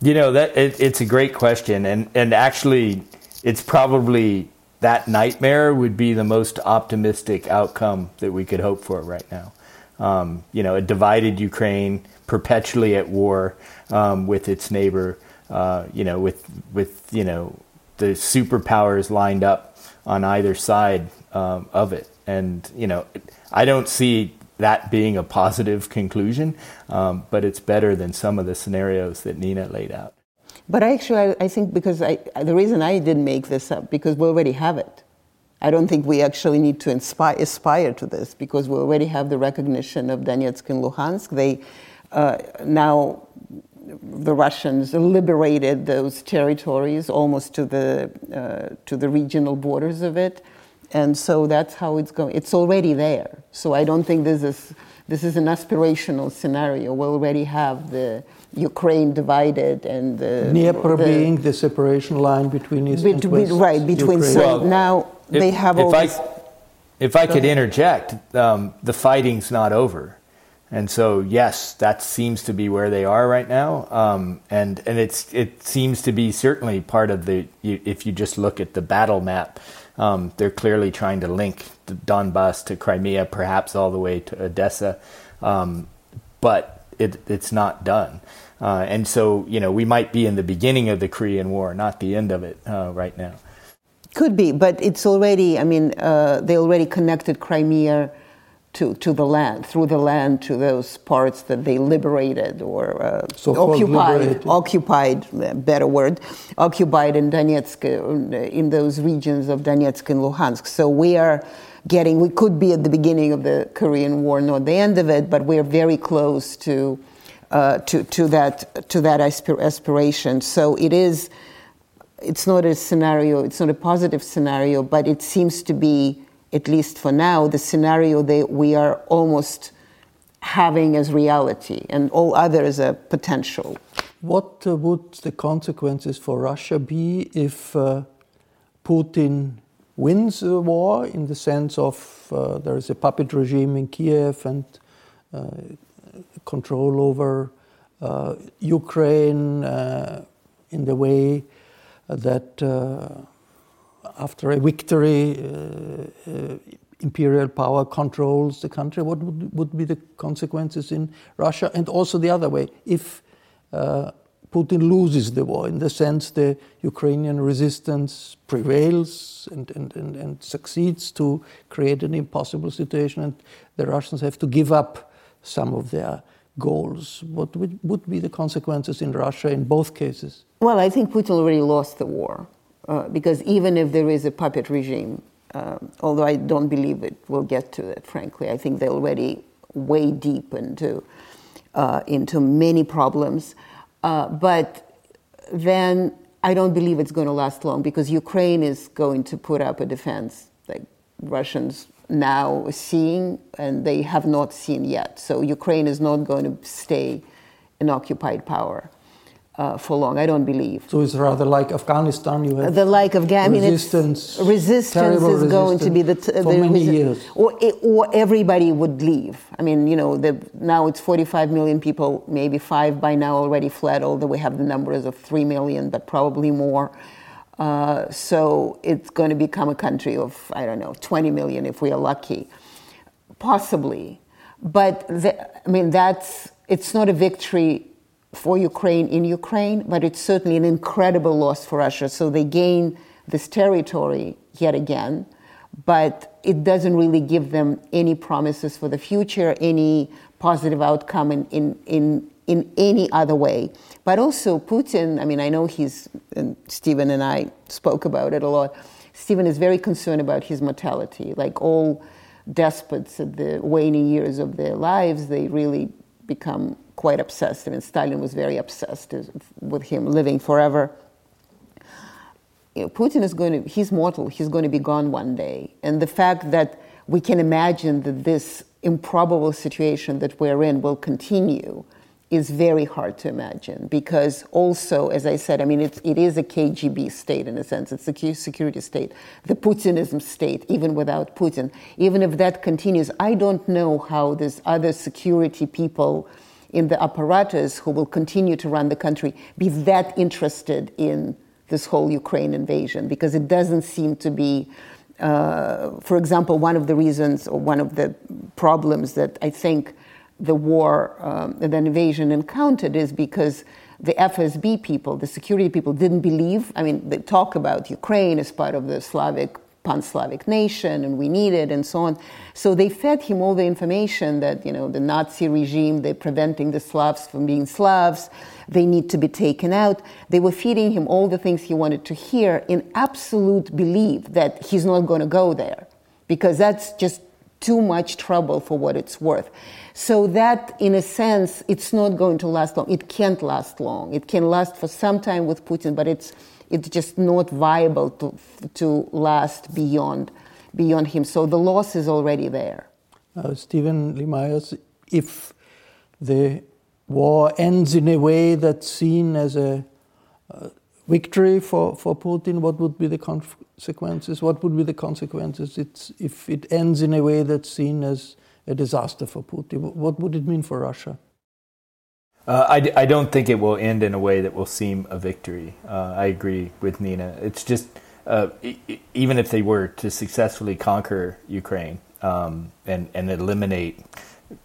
You know that it, it's a great question, and and actually, it's probably that nightmare would be the most optimistic outcome that we could hope for right now. Um, you know, a divided Ukraine, perpetually at war um, with its neighbor. Uh, you know, with with you know the superpowers lined up on either side um, of it, and you know, I don't see that being a positive conclusion, um, but it's better than some of the scenarios that Nina laid out. But actually, I, I think because I, the reason I didn't make this up because we already have it. I don't think we actually need to inspire, aspire to this because we already have the recognition of Donetsk and Luhansk. They uh, now the Russians liberated those territories almost to the uh, to the regional borders of it and so that's how it's going. It's already there. So I don't think this is this is an aspirational scenario. We already have the Ukraine divided and the Dnieper the, being the separation line between East and West. Right between. So well, now if, they have all. If this, I, if I could interject, um, the fighting's not over. And so, yes, that seems to be where they are right now, um, and and it's it seems to be certainly part of the. If you just look at the battle map, um, they're clearly trying to link Donbass to Crimea, perhaps all the way to Odessa, um, but it, it's not done. Uh, and so, you know, we might be in the beginning of the Korean War, not the end of it uh, right now. Could be, but it's already, I mean, uh, they already connected Crimea to, to the land, through the land to those parts that they liberated or uh, so occupied, liberated. occupied, better word, occupied in Donetsk, uh, in those regions of Donetsk and Luhansk. So we are getting, we could be at the beginning of the Korean War, not the end of it, but we are very close to, uh, to, to, that, to that aspir- aspiration. So it is, it's not a scenario, it's not a positive scenario, but it seems to be at least for now, the scenario that we are almost having as reality, and all others are potential. What uh, would the consequences for Russia be if uh, Putin wins the war in the sense of uh, there is a puppet regime in Kiev and uh, control over uh, Ukraine uh, in the way that after a victory, uh, uh, imperial power controls the country, what would, would, be the consequences in Russia? And also the other way, if uh, Putin loses the war, in the sense the Ukrainian resistance prevails and, and, and, and, succeeds to create an impossible situation, and the Russians have to give up some of their goals. What would, would be the consequences in Russia in both cases? Well, I think Putin already lost the war. Uh, because even if there is a puppet regime, uh, although I don't believe it will get to it, frankly, I think they're already way deep into, uh, into many problems. Uh, but then I don't believe it's going to last long because Ukraine is going to put up a defense like Russians now seeing and they have not seen yet. So Ukraine is not going to stay an occupied power uh, for long. I don't believe. So it's rather like Afghanistan. You have the like of I mean, resistance. resistance is resistance going to be the, t- for the many years, or or everybody would leave. I mean, you know, the, now it's 45 million people. Maybe five by now already fled. Although we have the numbers of three million, but probably more. Uh, so it's going to become a country of I don't know 20 million if we are lucky, possibly. But the, I mean, that's it's not a victory for Ukraine in Ukraine, but it's certainly an incredible loss for Russia. So they gain this territory yet again, but it doesn't really give them any promises for the future, any positive outcome in, in, in, in any other way. But also, Putin, I mean, I know he's, and Steven and I spoke about it a lot. Steven is very concerned about his mortality. Like all despots at the waning years of their lives, they really become quite obsessed. I mean, Stalin was very obsessed with him living forever. You know, Putin is going to, he's mortal, he's going to be gone one day. And the fact that we can imagine that this improbable situation that we're in will continue is very hard to imagine because also, as I said, I mean, it's, it is a KGB state in a sense. It's a security state, the Putinism state, even without Putin. Even if that continues, I don't know how these other security people in the apparatus who will continue to run the country be that interested in this whole Ukraine invasion because it doesn't seem to be. Uh, for example, one of the reasons or one of the problems that I think the war, um, the invasion encountered is because the FSB people, the security people, didn't believe. I mean, they talk about Ukraine as part of the Slavic, pan Slavic nation and we need it and so on. So they fed him all the information that, you know, the Nazi regime, they're preventing the Slavs from being Slavs, they need to be taken out. They were feeding him all the things he wanted to hear in absolute belief that he's not going to go there because that's just too much trouble for what it's worth. So that, in a sense, it's not going to last long. It can't last long. It can last for some time with Putin, but it's it's just not viable to to last beyond beyond him. So the loss is already there. Uh, Steven Lee if the war ends in a way that's seen as a uh, victory for, for Putin, what would be the consequences? What would be the consequences it's, if it ends in a way that's seen as a disaster for Putin. What would it mean for Russia? Uh, I, I don't think it will end in a way that will seem a victory. Uh, I agree with Nina. It's just, uh, e- even if they were to successfully conquer Ukraine um, and, and eliminate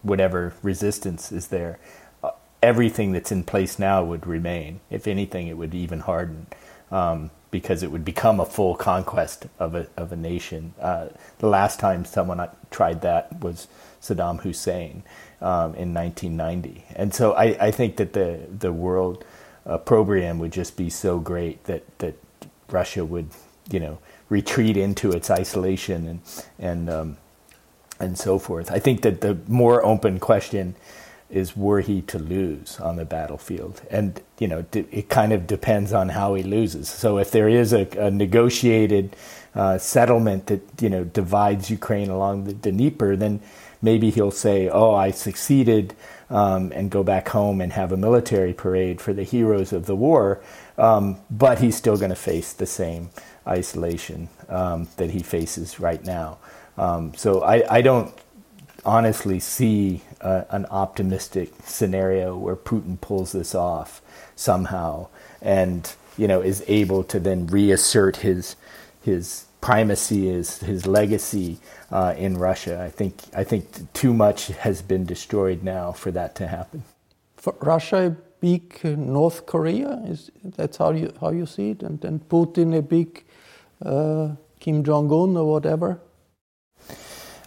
whatever resistance is there, uh, everything that's in place now would remain. If anything, it would even harden. Um, because it would become a full conquest of a of a nation. Uh, the last time someone tried that was Saddam Hussein um, in 1990. And so I, I, think that the the world uh, would just be so great that that Russia would you know retreat into its isolation and and um, and so forth. I think that the more open question is were he to lose on the battlefield and you know it kind of depends on how he loses so if there is a, a negotiated uh, settlement that you know divides Ukraine along the Dnieper then maybe he'll say, "Oh, I succeeded," um, and go back home and have a military parade for the heroes of the war. Um, but he's still going to face the same isolation um, that he faces right now. Um, so I, I, don't honestly see an optimistic scenario where Putin pulls this off somehow and you know is able to then reassert his his primacy, his his legacy uh, in Russia. I think I think too much has been destroyed now for that to happen. For Russia, a big North Korea is that's how you how you see it, and then Putin a big uh, Kim Jong Un or whatever.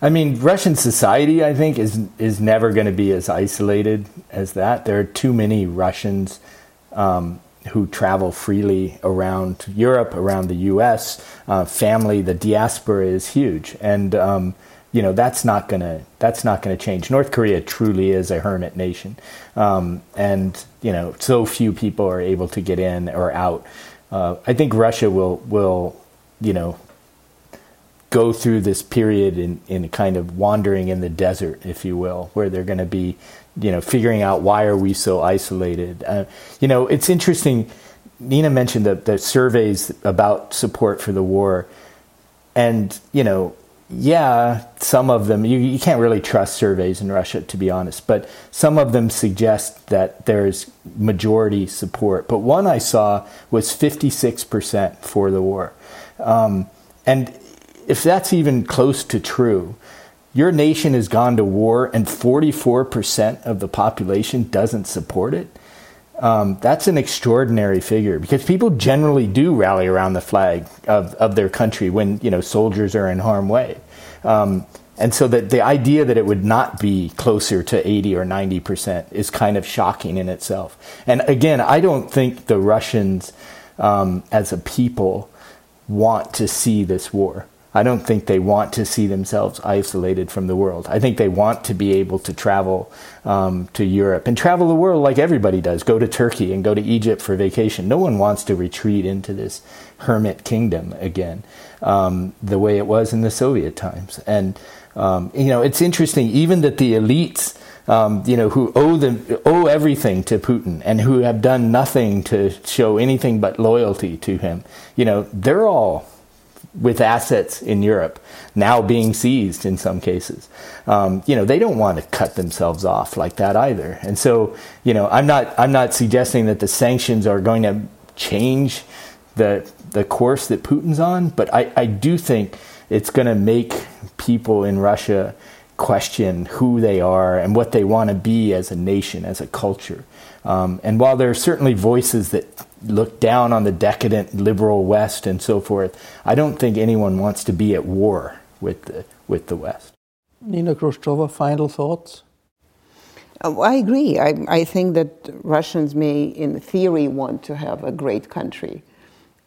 I mean, Russian society, I think, is is never going to be as isolated as that. There are too many Russians um, who travel freely around Europe, around the U.S. Uh, family, the diaspora is huge, and um, you know that's not gonna that's not gonna change. North Korea truly is a hermit nation, um, and you know so few people are able to get in or out. Uh, I think Russia will will you know go through this period in, in kind of wandering in the desert, if you will, where they're going to be you know, figuring out why are we so isolated. Uh, you know, it's interesting. Nina mentioned the, the surveys about support for the war, and you know, yeah, some of them you, you can't really trust surveys in Russia, to be honest. But some of them suggest that there's majority support. But one I saw was 56% for the war, um, and if that's even close to true, your nation has gone to war and 44% of the population doesn't support it. Um, that's an extraordinary figure because people generally do rally around the flag of, of their country when you know soldiers are in harm's way. Um, and so that the idea that it would not be closer to 80 or 90 percent is kind of shocking in itself. And again, I don't think the Russians, um, as a people, want to see this war. I don't think they want to see themselves isolated from the world. I think they want to be able to travel um, to Europe and travel the world like everybody does. Go to Turkey and go to Egypt for vacation. No one wants to retreat into this hermit kingdom again, um, the way it was in the Soviet times. And um, you know, it's interesting even that the elites um, you know, who owe them owe everything to Putin and who have done nothing to show anything but loyalty to him. You know, they're all with assets in Europe now being seized in some cases. Um, you know, they don't want to cut themselves off like that either. And so, you know, I'm not I'm not suggesting that the sanctions are going to change the the course that Putin's on, but I, I do think it's going to make people in Russia question who they are and what they want to be as a nation, as a culture. Um, and while there are certainly voices that look down on the decadent liberal West and so forth, I don't think anyone wants to be at war with the, with the West. Nina Khrushcheva, final thoughts? Uh, I agree. I, I, think that Russians may, in theory, want to have a great country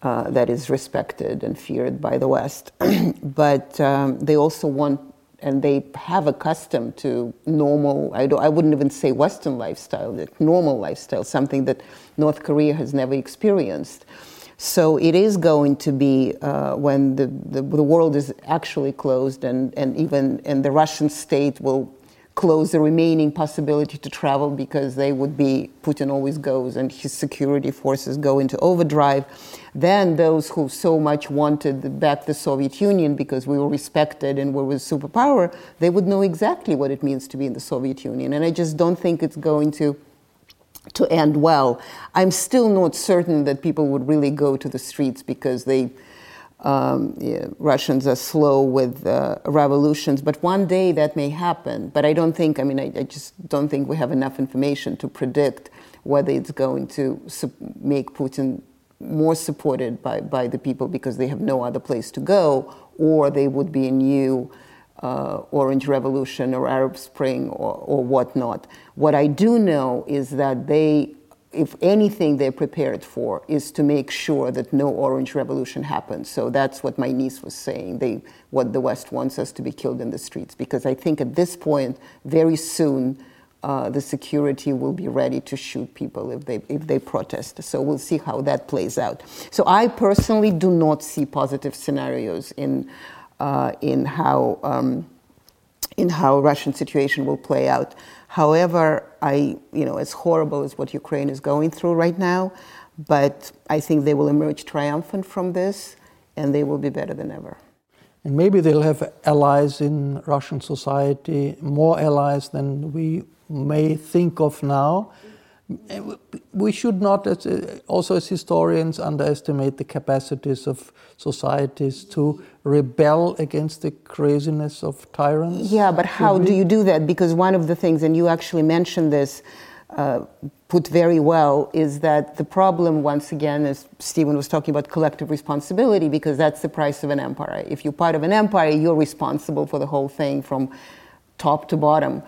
uh, that is respected and feared by the West. <clears throat> but um, they also want and they have accustomed to normal, I, I wouldn't even say Western lifestyle, normal lifestyle, something that North Korea has never experienced. So it is going to be uh, when the, the, the, world is actually closed and, and even and the Russian state will close the remaining possibility to travel because they would be, Putin always goes and his security forces go into overdrive. Then those who so much wanted back the Soviet Union because we were respected and we were a superpower, they would know exactly what it means to be in the Soviet Union. And I just don't think it's going to to end well. I'm still not certain that people would really go to the streets because they um, yeah, Russians are slow with uh, revolutions, but one day that may happen. But I don't think, I mean, I, I, just don't think we have enough information to predict whether it's going to make Putin more supported by, by the people because they have no other place to go, or they would be a new uh, Orange Revolution or Arab Spring or, or whatnot. What I do know is that they if anything they're prepared for is to make sure that no orange revolution happens. So that's what my niece was saying. They what the west wants us to be killed in the streets. Because i think at this point very soon uh, the security will be ready to shoot people if they if they protest. So we'll see how that plays out. So i personally do not see positive scenarios in uh, in how um, in how russian situation will play out However, I, you know, as horrible as what Ukraine is going through right now, but I think they will emerge triumphant from this and they will be better than ever. And maybe they'll have allies in Russian society, more allies than we may think of now we should not, also as historians, underestimate the capacities of societies to rebel against the craziness of tyrants. Yeah, but how do you do that? Because one of the things, and you actually mentioned this, uh, put very well, is that the problem, once again, as Steven was talking about collective responsibility, because that's the price of an empire. If you're part of an empire, you're responsible for the whole thing from top to bottom.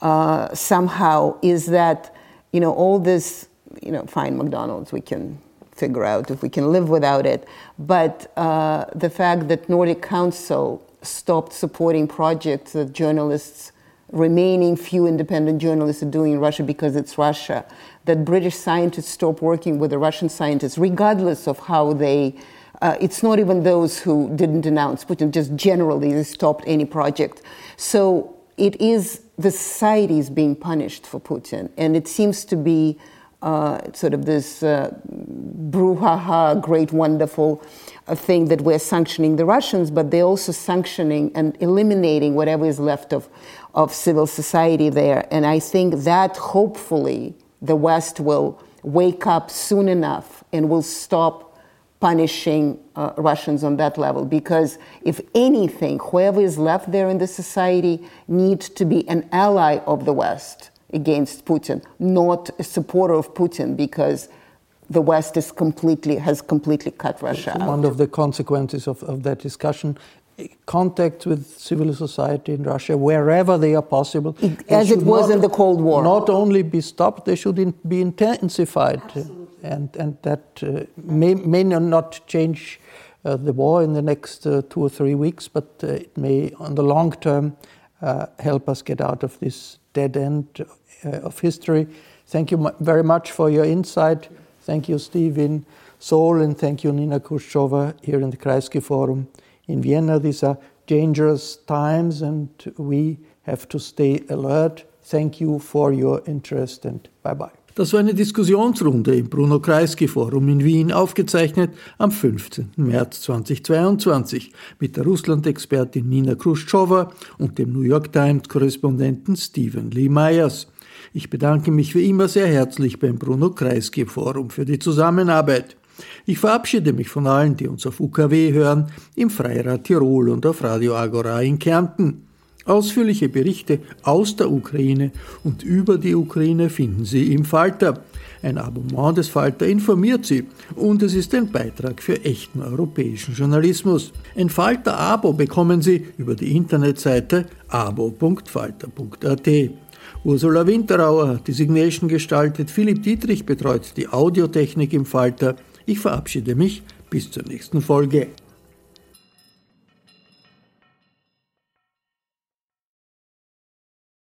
Uh, somehow, is that you know, all this, you know, fine, McDonald's, we can figure out if we can live without it. But uh, the fact that Nordic Council stopped supporting projects that journalists, remaining few independent journalists, are doing in Russia because it's Russia, that British scientists stopped working with the Russian scientists, regardless of how they. Uh, it's not even those who didn't announce Putin, just generally they stopped any project. So it is the society is being punished for Putin, and it seems to be uh, sort of this uh, brouhaha, great, wonderful uh, thing that we're sanctioning the Russians, but they're also sanctioning and eliminating whatever is left of, of civil society there. And I think that hopefully the West will wake up soon enough and will stop punishing uh, Russians on that level because if anything, whoever is left there in the society needs to be an ally of the West against Putin, not a supporter of Putin because the West is completely has completely cut Russia One out. One of the consequences of, of that discussion contact with civil society in Russia wherever they are possible. As it was in the Cold War. Not only be stopped, they should in, be intensified. Absolutely and, and that uh, may, may not change uh, the war in the next uh, two or three weeks, but it may, on the long term, help us get out of this dead end of history. Thank you very much for your insight. Thank you, Steven Seoul, and thank you, Nina Khrushcheva, here in the Kreisky Forum in Vienna. These are dangerous times, and we have to stay alert. Thank you for your interest and bye bye. Das war eine Diskussionsrunde im Bruno Kreisky Forum in Wien, aufgezeichnet am 15. März 2022 mit der Russland-Expertin Nina Khrushcheva und dem New York Times-Korrespondenten Stephen Lee Myers. Ich bedanke mich wie immer sehr herzlich beim Bruno Kreisky Forum für die Zusammenarbeit. Ich verabschiede mich von allen, die uns auf UKW hören, im Freirad Tirol und auf Radio Agora in Kärnten. Ausführliche Berichte aus der Ukraine und über die Ukraine finden Sie im Falter. Ein Abonnement des Falter informiert Sie und es ist ein Beitrag für echten europäischen Journalismus. Ein Falter-Abo bekommen Sie über die Internetseite abo.falter.at. Ursula Winterauer hat die Signation gestaltet, Philipp Dietrich betreut die Audiotechnik im Falter. Ich verabschiede mich bis zur nächsten Folge.